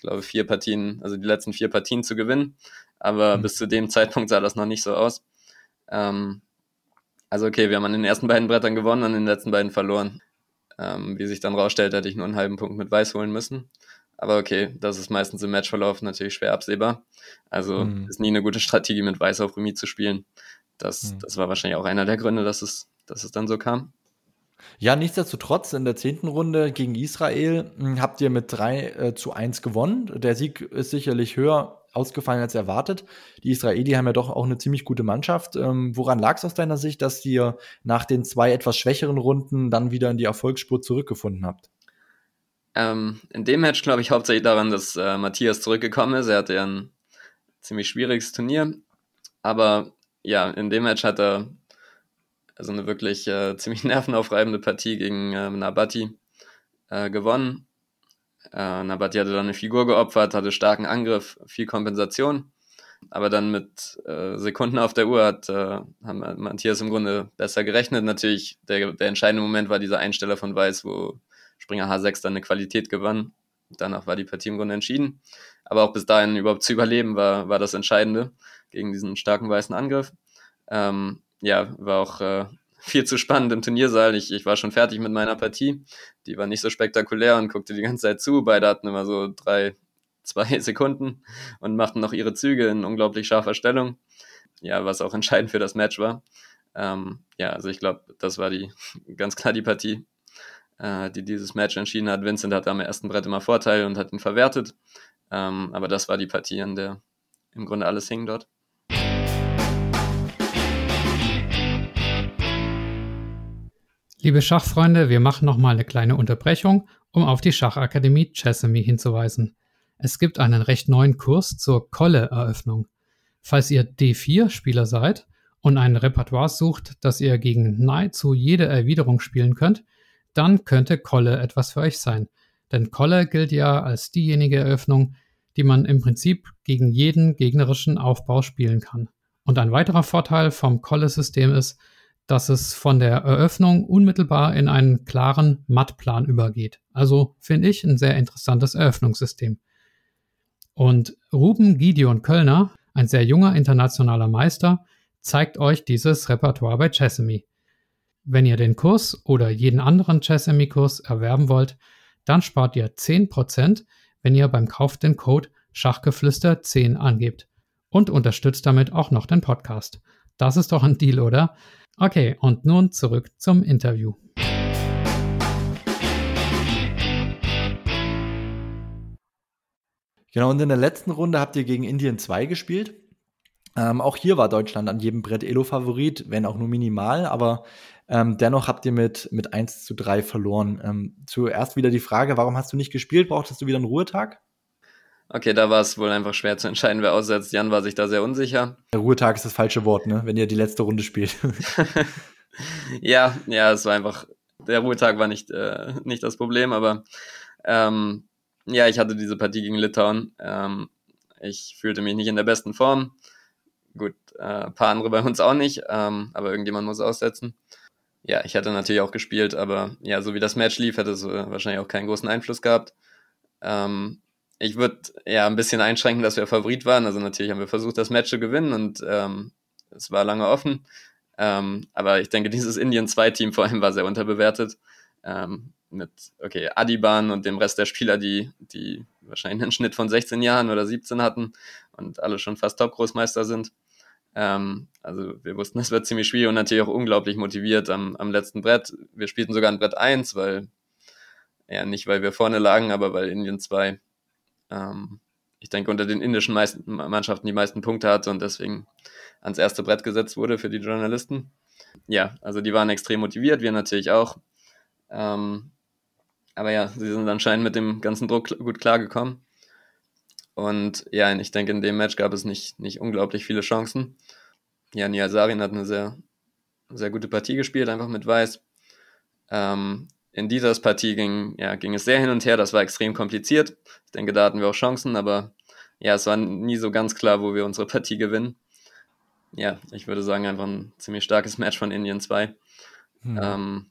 glaube, vier Partien, also die letzten vier Partien zu gewinnen. Aber mhm. bis zu dem Zeitpunkt sah das noch nicht so aus. Ähm, also okay, wir haben an den ersten beiden Brettern gewonnen, an den letzten beiden verloren. Ähm, wie sich dann rausstellt, hätte ich nur einen halben Punkt mit Weiß holen müssen. Aber okay, das ist meistens im Matchverlauf natürlich schwer absehbar. Also mhm. ist nie eine gute Strategie, mit Weiß auf Remis zu spielen. Das, mhm. das war wahrscheinlich auch einer der Gründe, dass es, dass es dann so kam. Ja, nichtsdestotrotz, in der zehnten Runde gegen Israel hm, habt ihr mit 3 äh, zu 1 gewonnen. Der Sieg ist sicherlich höher ausgefallen als erwartet. Die Israeli haben ja doch auch eine ziemlich gute Mannschaft. Ähm, woran lag es aus deiner Sicht, dass ihr nach den zwei etwas schwächeren Runden dann wieder in die Erfolgsspur zurückgefunden habt? Ähm, in dem Match glaube ich hauptsächlich daran, dass äh, Matthias zurückgekommen ist. Er hatte ja ein ziemlich schwieriges Turnier. Aber ja, in dem Match hat er also eine wirklich äh, *laughs* ziemlich nervenaufreibende Partie gegen äh, Nabati äh, gewonnen. Äh, Nabati hatte dann eine Figur geopfert, hatte starken Angriff, viel Kompensation. Aber dann mit äh, Sekunden auf der Uhr hat äh, Matthias im Grunde besser gerechnet. Natürlich, der, der entscheidende Moment war dieser Einsteller von Weiß, wo Springer H6 dann eine Qualität gewann. Danach war die Partie im Grunde entschieden. Aber auch bis dahin überhaupt zu überleben, war, war das Entscheidende gegen diesen starken weißen Angriff. Ähm, ja, war auch äh, *laughs* viel zu spannend im Turniersaal. Ich, ich war schon fertig mit meiner Partie. Die war nicht so spektakulär und guckte die ganze Zeit zu. Beide hatten immer so drei, *laughs* zwei Sekunden und machten noch ihre Züge in unglaublich scharfer Stellung. Ja, was auch entscheidend für das Match war. Ähm, ja, also ich glaube, das war die *laughs* ganz klar die Partie, äh, die dieses Match entschieden hat. Vincent hatte am ersten Brett immer Vorteil und hat ihn verwertet. Ähm, aber das war die Partie, an der im Grunde alles hing dort. Liebe Schachfreunde, wir machen nochmal eine kleine Unterbrechung, um auf die Schachakademie Chessamy hinzuweisen. Es gibt einen recht neuen Kurs zur Kolle-Eröffnung. Falls ihr D4-Spieler seid und ein Repertoire sucht, das ihr gegen nahezu jede Erwiderung spielen könnt, dann könnte Kolle etwas für euch sein. Denn Kolle gilt ja als diejenige Eröffnung, die man im Prinzip gegen jeden gegnerischen Aufbau spielen kann. Und ein weiterer Vorteil vom Kolle-System ist, dass es von der Eröffnung unmittelbar in einen klaren Mattplan übergeht. Also finde ich ein sehr interessantes Eröffnungssystem. Und Ruben Gideon Kölner, ein sehr junger internationaler Meister, zeigt euch dieses Repertoire bei Chessemy. Wenn ihr den Kurs oder jeden anderen Chessemy-Kurs erwerben wollt, dann spart ihr 10%, wenn ihr beim Kauf den Code Schachgeflüster 10 angebt und unterstützt damit auch noch den Podcast. Das ist doch ein Deal, oder? Okay, und nun zurück zum Interview. Genau, und in der letzten Runde habt ihr gegen Indien 2 gespielt. Ähm, auch hier war Deutschland an jedem Brett Elo-Favorit, wenn auch nur minimal, aber ähm, dennoch habt ihr mit, mit 1 zu 3 verloren. Ähm, zuerst wieder die Frage, warum hast du nicht gespielt? Brauchtest du wieder einen Ruhetag? Okay, da war es wohl einfach schwer zu entscheiden, wer aussetzt. Jan war sich da sehr unsicher. Der Ruhetag ist das falsche Wort, ne? wenn ihr die letzte Runde spielt. *laughs* ja, ja, es war einfach, der Ruhetag war nicht, äh, nicht das Problem, aber ähm, ja, ich hatte diese Partie gegen Litauen. Ähm, ich fühlte mich nicht in der besten Form. Gut, äh, ein paar andere bei uns auch nicht, ähm, aber irgendjemand muss aussetzen. Ja, ich hätte natürlich auch gespielt, aber ja, so wie das Match lief, hätte es äh, wahrscheinlich auch keinen großen Einfluss gehabt. Ähm, ich würde ja ein bisschen einschränken, dass wir Favorit waren. Also natürlich haben wir versucht, das Match zu gewinnen und ähm, es war lange offen. Ähm, aber ich denke, *laughs* dieses Indien 2-Team vor allem war sehr unterbewertet. Ähm, mit, okay, Adiban und dem Rest der Spieler, die, die wahrscheinlich einen Schnitt von 16 Jahren oder 17 hatten und alle schon fast Top-Großmeister sind. Ähm, also wir wussten, *laughs* das wird ziemlich schwierig und natürlich auch unglaublich motiviert am, am letzten Brett. Wir spielten sogar ein Brett 1, weil, ja, nicht weil wir vorne lagen, aber weil Indien 2 ähm, ich denke, unter den indischen meisten Mannschaften die meisten Punkte hatte und deswegen ans erste Brett gesetzt wurde für die Journalisten. Ja, also die waren extrem motiviert, wir natürlich auch. Ähm, aber ja, sie sind anscheinend mit dem ganzen Druck gut klargekommen. Und ja, ich denke, in dem Match gab es nicht, nicht unglaublich viele Chancen. Ja, Nia Sarin hat eine sehr, sehr gute Partie gespielt, einfach mit Weiß. Ähm, in dieser Partie ging, ja, ging es sehr hin und her, das war extrem kompliziert. Ich denke, da hatten wir auch Chancen, aber ja, es war nie so ganz klar, wo wir unsere Partie gewinnen. Ja, ich würde sagen, einfach ein ziemlich starkes Match von Indien 2. Hm. Ähm,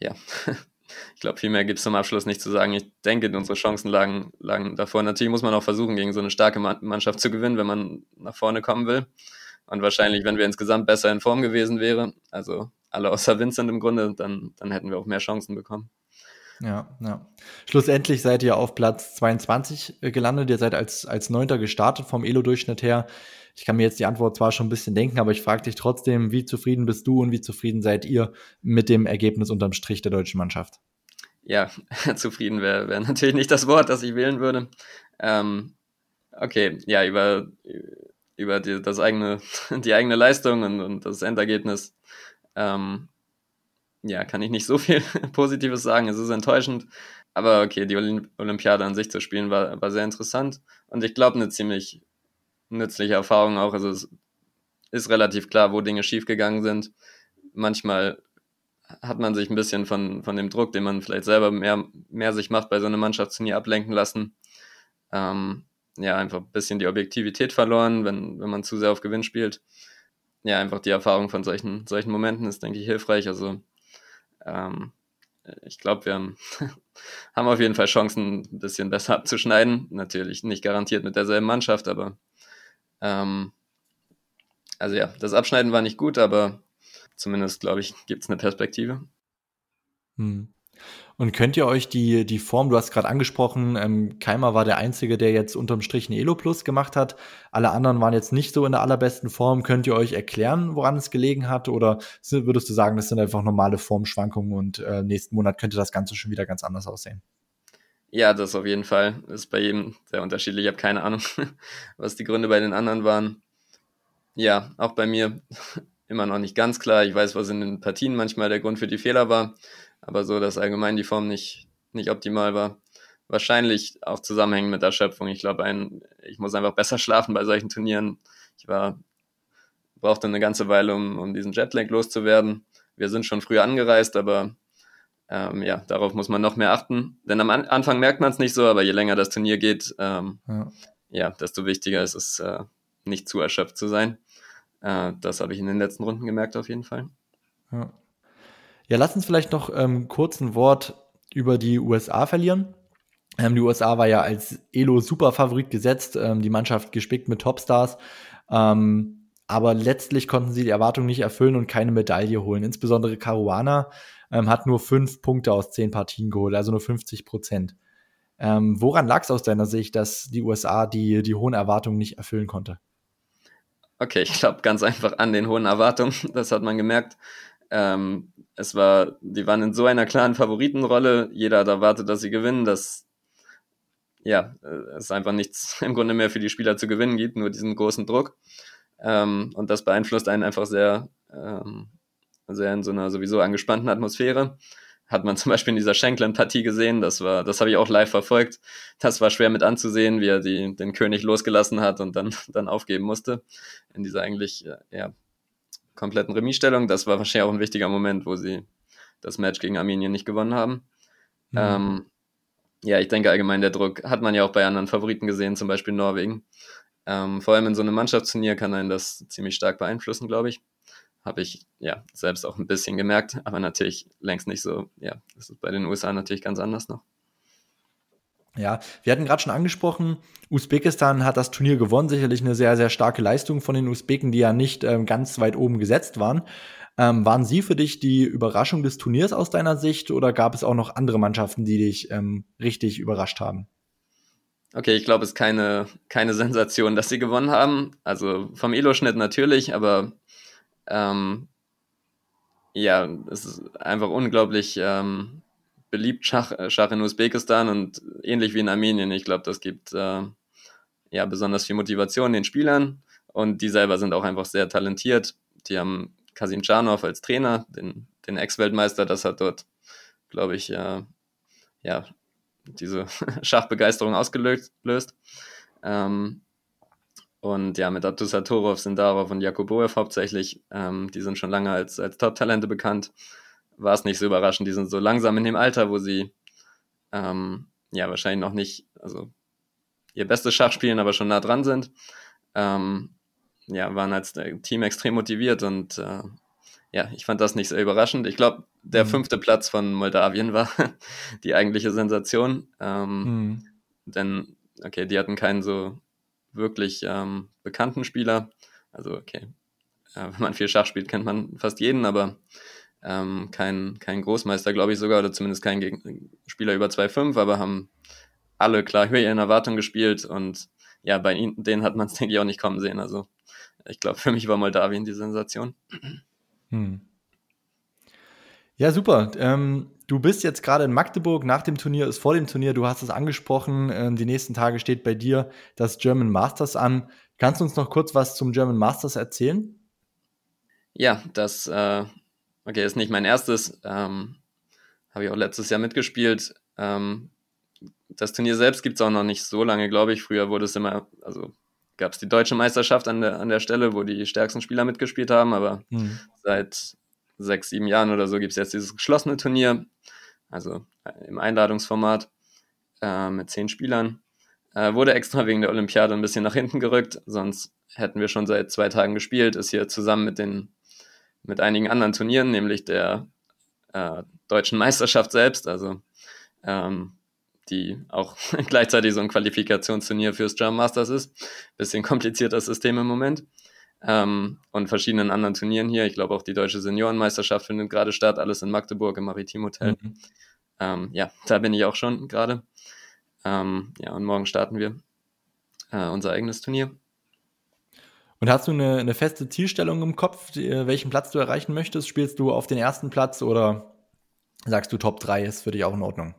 ja, *laughs* ich glaube, viel mehr gibt es zum Abschluss nicht zu sagen. Ich denke, unsere Chancen lagen, lagen davor. Natürlich muss man auch versuchen, gegen so eine starke Mannschaft zu gewinnen, wenn man nach vorne kommen will. Und wahrscheinlich, wenn wir insgesamt besser in Form gewesen wären, also alle außer Vincent im Grunde, dann, dann hätten wir auch mehr Chancen bekommen. Ja, ja. Schlussendlich seid ihr auf Platz 22 äh, gelandet. Ihr seid als, als Neunter gestartet vom Elo-Durchschnitt her. Ich kann mir jetzt die Antwort zwar schon ein bisschen denken, aber ich frage dich trotzdem, wie zufrieden bist du und wie zufrieden seid ihr mit dem Ergebnis unterm Strich der deutschen Mannschaft? Ja, *laughs* zufrieden wäre wär natürlich nicht das Wort, das ich wählen würde. Ähm, okay, ja, über, über die, das eigene, *laughs* die eigene Leistung und, und das Endergebnis ähm, ja, kann ich nicht so viel *laughs* Positives sagen. Es ist enttäuschend. Aber okay, die Olympiade an sich zu spielen war, war sehr interessant und ich glaube eine ziemlich nützliche Erfahrung auch. Also es ist relativ klar, wo Dinge schiefgegangen sind. Manchmal hat man sich ein bisschen von, von dem Druck, den man vielleicht selber mehr, mehr sich macht, bei so einem Mannschaftsturnier ablenken lassen. Ähm, ja, einfach ein bisschen die Objektivität verloren, wenn, wenn man zu sehr auf Gewinn spielt ja, einfach die Erfahrung von solchen, solchen Momenten ist, denke ich, hilfreich. Also ähm, ich glaube, wir haben, *laughs* haben auf jeden Fall Chancen, ein bisschen besser abzuschneiden. Natürlich nicht garantiert mit derselben Mannschaft, aber ähm, also ja, das Abschneiden war nicht gut, aber zumindest, glaube ich, gibt es eine Perspektive. Hm. Und könnt ihr euch die, die Form, du hast gerade angesprochen, ähm, Keimer war der Einzige, der jetzt unterm Strich ein Elo Plus gemacht hat. Alle anderen waren jetzt nicht so in der allerbesten Form. Könnt ihr euch erklären, woran es gelegen hat? Oder würdest du sagen, das sind einfach normale Formschwankungen und äh, nächsten Monat könnte das Ganze schon wieder ganz anders aussehen? Ja, das auf jeden Fall. Das ist bei jedem sehr unterschiedlich. Ich habe keine Ahnung, *laughs* was die Gründe bei den anderen waren. Ja, auch bei mir *laughs* immer noch nicht ganz klar. Ich weiß, was in den Partien manchmal der Grund für die Fehler war aber so, dass allgemein die Form nicht, nicht optimal war. Wahrscheinlich auch zusammenhängen mit der Erschöpfung. Ich glaube, ein, ich muss einfach besser *laughs* schlafen bei solchen Turnieren. Ich war, brauchte eine ganze Weile, um, um diesen Jetlag loszuwerden. Wir sind schon früh angereist, aber ähm, ja, darauf muss man noch mehr achten. Denn am Anfang merkt man es nicht so, aber je länger das Turnier geht, ähm, ja. ja. desto wichtiger ist es, äh, nicht zu erschöpft zu sein. Äh, das habe ich in den letzten Runden gemerkt, auf jeden Fall. Ja. Ja, lass uns vielleicht noch ähm, kurz ein Wort über die USA verlieren. Ähm, die USA war ja als Elo super Favorit gesetzt, ähm, die Mannschaft gespickt mit Topstars. Ähm, aber letztlich konnten sie die Erwartungen nicht erfüllen und keine Medaille holen. Insbesondere Caruana ähm, hat nur fünf Punkte aus zehn Partien geholt, also nur 50 Prozent. Ähm, woran lag es aus deiner Sicht, dass die USA die, die hohen Erwartungen nicht erfüllen konnte? Okay, ich glaube ganz einfach an den hohen Erwartungen. Das hat man gemerkt. Ähm, es war, die waren in so einer klaren Favoritenrolle. Jeder hat erwartet, dass sie gewinnen, dass ja, es einfach nichts *laughs* im Grunde mehr für die Spieler zu gewinnen gibt, nur diesen großen Druck. Ähm, und das beeinflusst einen einfach sehr, ähm, sehr in so einer sowieso angespannten Atmosphäre. Hat man *laughs* zum Beispiel in dieser Shankland-Partie gesehen, das war, das habe ich auch live verfolgt. Das war schwer mit anzusehen, wie er die, den König losgelassen hat und dann, *laughs* dann aufgeben musste. In dieser eigentlich, ja, kompletten Remisstellung. Das war wahrscheinlich auch ein wichtiger Moment, wo sie das Match gegen Armenien nicht gewonnen haben. Mhm. Ähm, ja, ich denke allgemein, der Druck hat man ja auch bei anderen Favoriten gesehen, zum Beispiel Norwegen. Ähm, vor allem in so einem Mannschaftsturnier kann einen das ziemlich stark beeinflussen, glaube ich. Habe ich ja selbst auch ein bisschen gemerkt, aber natürlich längst nicht so. Ja, das ist bei den USA natürlich ganz anders noch. Ja, wir hatten gerade schon angesprochen, Usbekistan hat das Turnier gewonnen, sicherlich eine sehr, sehr starke Leistung von den Usbeken, die ja nicht ähm, ganz weit oben gesetzt waren. Ähm, waren sie für dich die Überraschung des Turniers aus deiner Sicht oder gab es auch noch andere Mannschaften, die dich ähm, richtig überrascht haben? Okay, ich glaube, es ist keine, keine Sensation, dass sie gewonnen haben. Also vom Elo-Schnitt natürlich, aber ähm, ja, es ist einfach unglaublich ähm, beliebt Schach, äh, Schach in Usbekistan und ähnlich wie in Armenien. Ich glaube, das gibt äh, ja besonders viel Motivation den Spielern und die selber sind auch einfach sehr talentiert. Die haben Kasim Canov als Trainer, den, den Ex-Weltmeister, das hat dort, glaube ich, äh, ja, diese *laughs* Schachbegeisterung ausgelöst. Ähm, und ja, mit Abdusatorov, Sindarov und Jakuboev hauptsächlich, ähm, die sind schon lange als, als Top-Talente bekannt war es nicht so überraschend. Die sind so langsam in dem Alter, wo sie ähm, ja wahrscheinlich noch nicht, also ihr bestes Schach spielen, aber schon nah dran sind. Ähm, ja, waren als Team extrem motiviert und äh, ja, ich fand das nicht sehr überraschend. Ich glaube, der mhm. fünfte Platz von Moldawien war *laughs* die eigentliche Sensation. Ähm, mhm. Denn, okay, die hatten keinen so wirklich ähm, bekannten Spieler. Also, okay, äh, wenn man viel Schach spielt, kennt man fast jeden, aber ähm, kein, kein Großmeister, glaube ich sogar, oder zumindest kein Geg Spieler über 2,5, aber haben alle klar über ihren Erwartungen gespielt und ja, bei ihnen, denen hat man es, *laughs* denke ich, auch nicht kommen sehen. Also ich glaube, für mich war Moldawien die Sensation. Hm. Ja, super. Ähm, du bist jetzt gerade in Magdeburg, nach dem Turnier ist vor dem Turnier, du hast es angesprochen, ähm, die nächsten Tage steht bei dir das German Masters an. Kannst du uns noch kurz was zum German Masters erzählen? Ja, das äh, Okay, ist nicht mein erstes. Ähm, Habe ich auch letztes Jahr mitgespielt. Ähm, das Turnier selbst gibt es auch noch nicht so lange, glaube ich. Früher wurde es immer, also gab es die deutsche Meisterschaft an der, an der Stelle, wo die stärksten Spieler mitgespielt haben, aber mhm. seit sechs, sieben Jahren oder so gibt es jetzt dieses geschlossene Turnier, also äh, im Einladungsformat äh, mit zehn Spielern. Äh, wurde extra wegen der Olympiade ein bisschen nach hinten gerückt, sonst hätten wir schon seit zwei Tagen gespielt, ist hier zusammen mit den mit einigen anderen Turnieren, nämlich der äh, deutschen Meisterschaft selbst, also ähm, die auch *laughs* gleichzeitig so ein Qualifikationsturnier fürs Drum Masters ist. Bisschen kompliziertes System im Moment. Ähm, und verschiedenen anderen Turnieren hier. Ich glaube auch die deutsche Seniorenmeisterschaft findet gerade statt, alles in Magdeburg im Maritim Hotel. Mhm. Ähm, ja, da bin ich auch schon gerade. Ähm, ja, und morgen starten wir äh, unser eigenes Turnier. Und hast du eine, eine feste Zielstellung im Kopf, die, welchen Platz du erreichen möchtest? Spielst du auf den ersten Platz oder sagst du Top 3 ist für dich auch in Ordnung?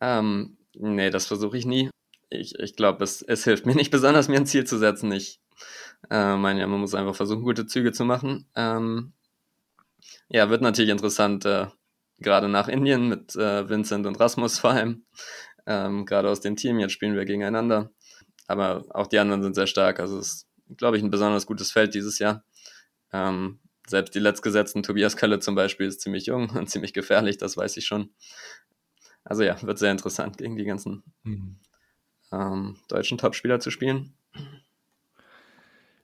Ähm, nee, das versuche ich nie. Ich, ich glaube, es, es hilft mir nicht *laughs* besonders, mir ein Ziel zu setzen. Ich äh, meine ja, man muss einfach versuchen, gute Züge zu machen. Ähm, ja, wird natürlich interessant, äh, gerade nach Indien mit äh, Vincent und Rasmus vor allem. Ähm, gerade aus dem Team, jetzt spielen wir gegeneinander. Aber auch die anderen sind sehr stark. Also es glaube ich, ein besonders gutes Feld dieses Jahr. Ähm, selbst die letztgesetzten Tobias Kölle zum Beispiel ist ziemlich jung und *laughs* ziemlich gefährlich, das weiß ich schon. Also ja, wird sehr interessant, gegen die ganzen mhm. ähm, deutschen Topspieler zu spielen.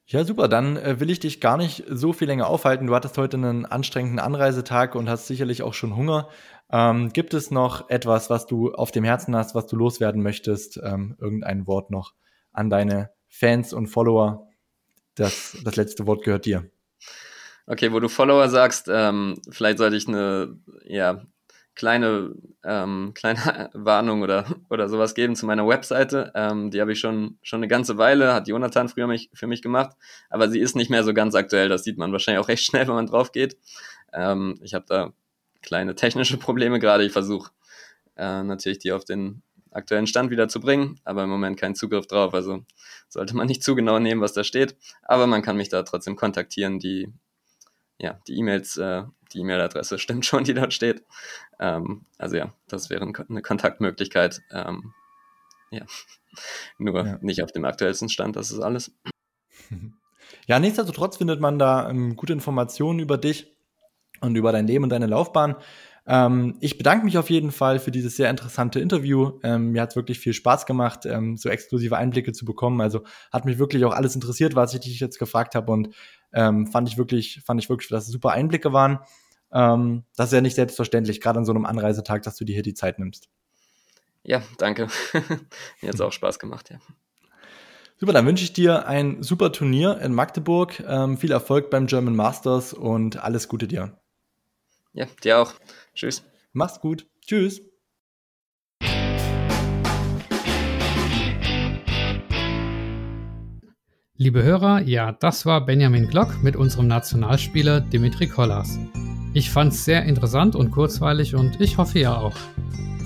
Ja, super. Dann äh, will ich dich gar nicht so viel länger aufhalten. Du hattest heute einen anstrengenden Anreisetag und hast sicherlich auch schon Hunger. Ähm, gibt es noch etwas, was du auf dem Herzen hast, was du loswerden möchtest? Ähm, irgendein Wort noch an deine Fans und Follower? Das, das letzte Wort gehört dir. Okay, wo du Follower sagst, ähm, vielleicht sollte ich eine ja, kleine, ähm, kleine *laughs* Warnung oder, oder sowas geben zu meiner Webseite. Ähm, die habe ich schon, schon eine ganze Weile, hat Jonathan früher mich, für mich gemacht, aber sie ist nicht mehr so ganz aktuell. Das sieht man wahrscheinlich auch recht schnell, wenn man drauf geht. Ähm, ich habe da kleine technische *laughs* Probleme gerade. Ich versuche äh, natürlich die auf den aktuellen Stand wieder zu bringen, aber im Moment keinen Zugriff drauf. Also sollte man nicht zu genau nehmen, was da steht. Aber man kann mich da trotzdem kontaktieren. Die ja, die E-Mails, äh, die E-Mail-Adresse *laughs* stimmt schon, die dort steht. Ähm, also ja, das wäre eine Kontaktmöglichkeit. Ähm, ja, *laughs* nur ja. nicht auf dem aktuellsten Stand, das ist alles. *laughs* Ja, nichtsdestotrotz findet man da ähm, gute Informationen über dich und über dein Leben und deine Laufbahn. Ähm, ich bedanke mich auf jeden Fall für dieses sehr interessante Interview. Ähm, mir hat es wirklich viel Spaß gemacht, ähm, so exklusive Einblicke zu bekommen. Also hat mich wirklich auch alles interessiert, was ich dich jetzt gefragt habe und ähm, fand ich wirklich, fand ich wirklich, dass es super Einblicke waren. Ähm, das ist ja nicht selbstverständlich, gerade an so einem Anreisetag, dass du dir hier die Zeit nimmst. Ja, danke. *laughs* Mir hat es auch Spaß gemacht, ja. Super, dann wünsche ich dir ein super Turnier in Magdeburg, ähm, viel Erfolg beim German Masters und alles Gute dir. Ja, dir auch. Tschüss. Mach's gut. Tschüss. Liebe Hörer, ja, das war Benjamin Glock mit unserem Nationalspieler Dimitri Kollas. Ich fand's sehr interessant und kurzweilig und ich hoffe ihr auch.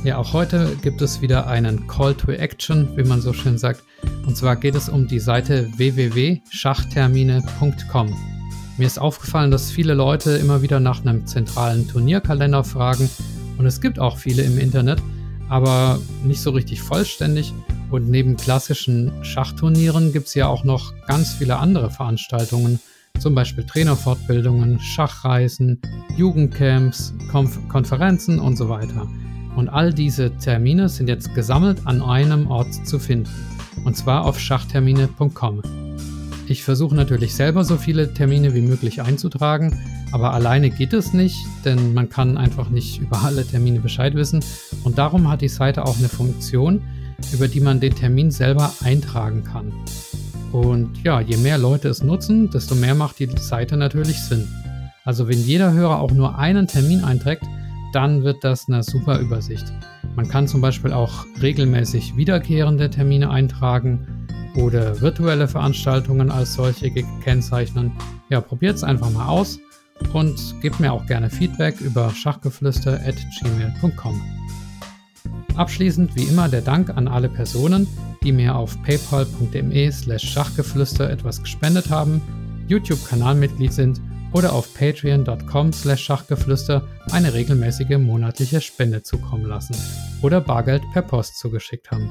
Ja, auch heute gibt es wieder einen Call to Action, wie man so schön sagt. Und zwar geht es um die Seite www.schachtermine.com. Mir ist aufgefallen, dass viele Leute immer wieder nach einem zentralen Turnierkalender fragen und es gibt auch viele im Internet, aber nicht so richtig vollständig. Und neben klassischen Schachturnieren gibt es ja auch noch ganz viele andere Veranstaltungen, zum Beispiel Trainerfortbildungen, Schachreisen, Jugendcamps, Konf Konferenzen und so weiter. Und all diese Termine sind jetzt gesammelt an einem Ort zu finden, und zwar auf schachtermine.com. Ich versuche natürlich selber so viele Termine wie möglich einzutragen, aber alleine geht es nicht, denn man kann einfach nicht über alle Termine Bescheid wissen. Und darum hat die Seite auch eine Funktion, über die man den Termin selber eintragen kann. Und ja, je mehr Leute es nutzen, desto mehr macht die Seite natürlich Sinn. Also wenn jeder Hörer auch nur einen Termin einträgt, dann wird das eine super Übersicht. Man kann zum Beispiel auch regelmäßig wiederkehrende Termine eintragen oder virtuelle Veranstaltungen als solche kennzeichnen. Ja, probiert es einfach mal aus und gebt mir auch gerne Feedback über schachgeflüster.gmail.com. Abschließend wie immer der Dank an alle Personen, die mir auf paypal.me slash Schachgeflüster etwas gespendet haben, YouTube-Kanalmitglied sind oder auf patreon.com slash Schachgeflüster eine regelmäßige monatliche Spende zukommen lassen oder Bargeld per Post zugeschickt haben.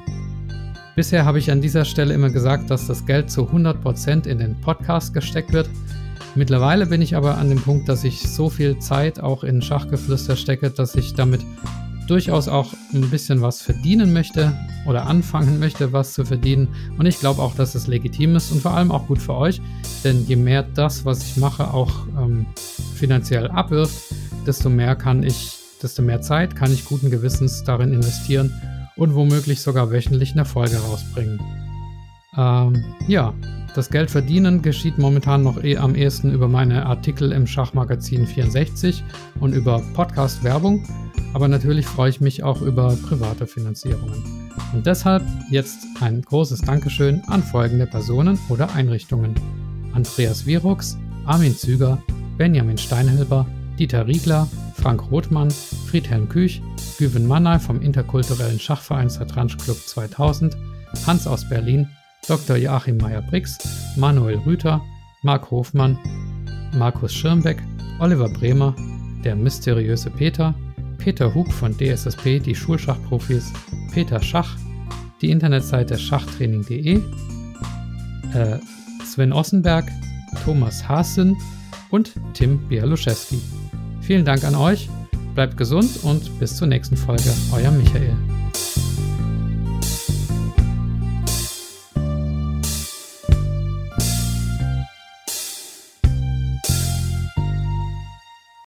Bisher habe ich an dieser Stelle immer gesagt, dass das Geld zu 100% in den Podcast gesteckt wird. Mittlerweile bin ich aber an dem Punkt, dass ich so viel Zeit auch in Schachgeflüster stecke, dass ich damit durchaus auch ein bisschen was verdienen möchte oder anfangen möchte, was zu verdienen. Und ich glaube auch, dass es legitim ist und vor allem auch gut für euch, denn je mehr das, was ich mache, auch ähm, finanziell abwirft, desto mehr kann ich, desto mehr Zeit kann ich guten Gewissens darin investieren und womöglich sogar wöchentlich eine Folge rausbringen. Ähm, ja, das Geld verdienen geschieht momentan noch eh am ehesten über meine Artikel im Schachmagazin 64 und über Podcast-Werbung, aber natürlich freue ich mich auch über private Finanzierungen. Und deshalb jetzt ein großes Dankeschön an folgende Personen oder Einrichtungen. Andreas Virux, Armin Züger, Benjamin Steinhilber, Dieter Riegler, Frank Rothmann, Friedhelm Küch, Güven Mannay vom interkulturellen Schachverein Satranj Club 2000, Hans aus Berlin, Dr. Joachim Meyer-Brix, Manuel Rüther, Marc Hofmann, Markus Schirmbeck, Oliver Bremer, der mysteriöse Peter, Peter Hug von DSSP, die Schulschachprofis, Peter Schach, die Internetseite schachtraining.de, äh, Sven Ossenberg, Thomas Haasen und Tim Bialuszewski. Vielen Dank an euch, bleibt gesund und bis zur nächsten Folge. Euer Michael.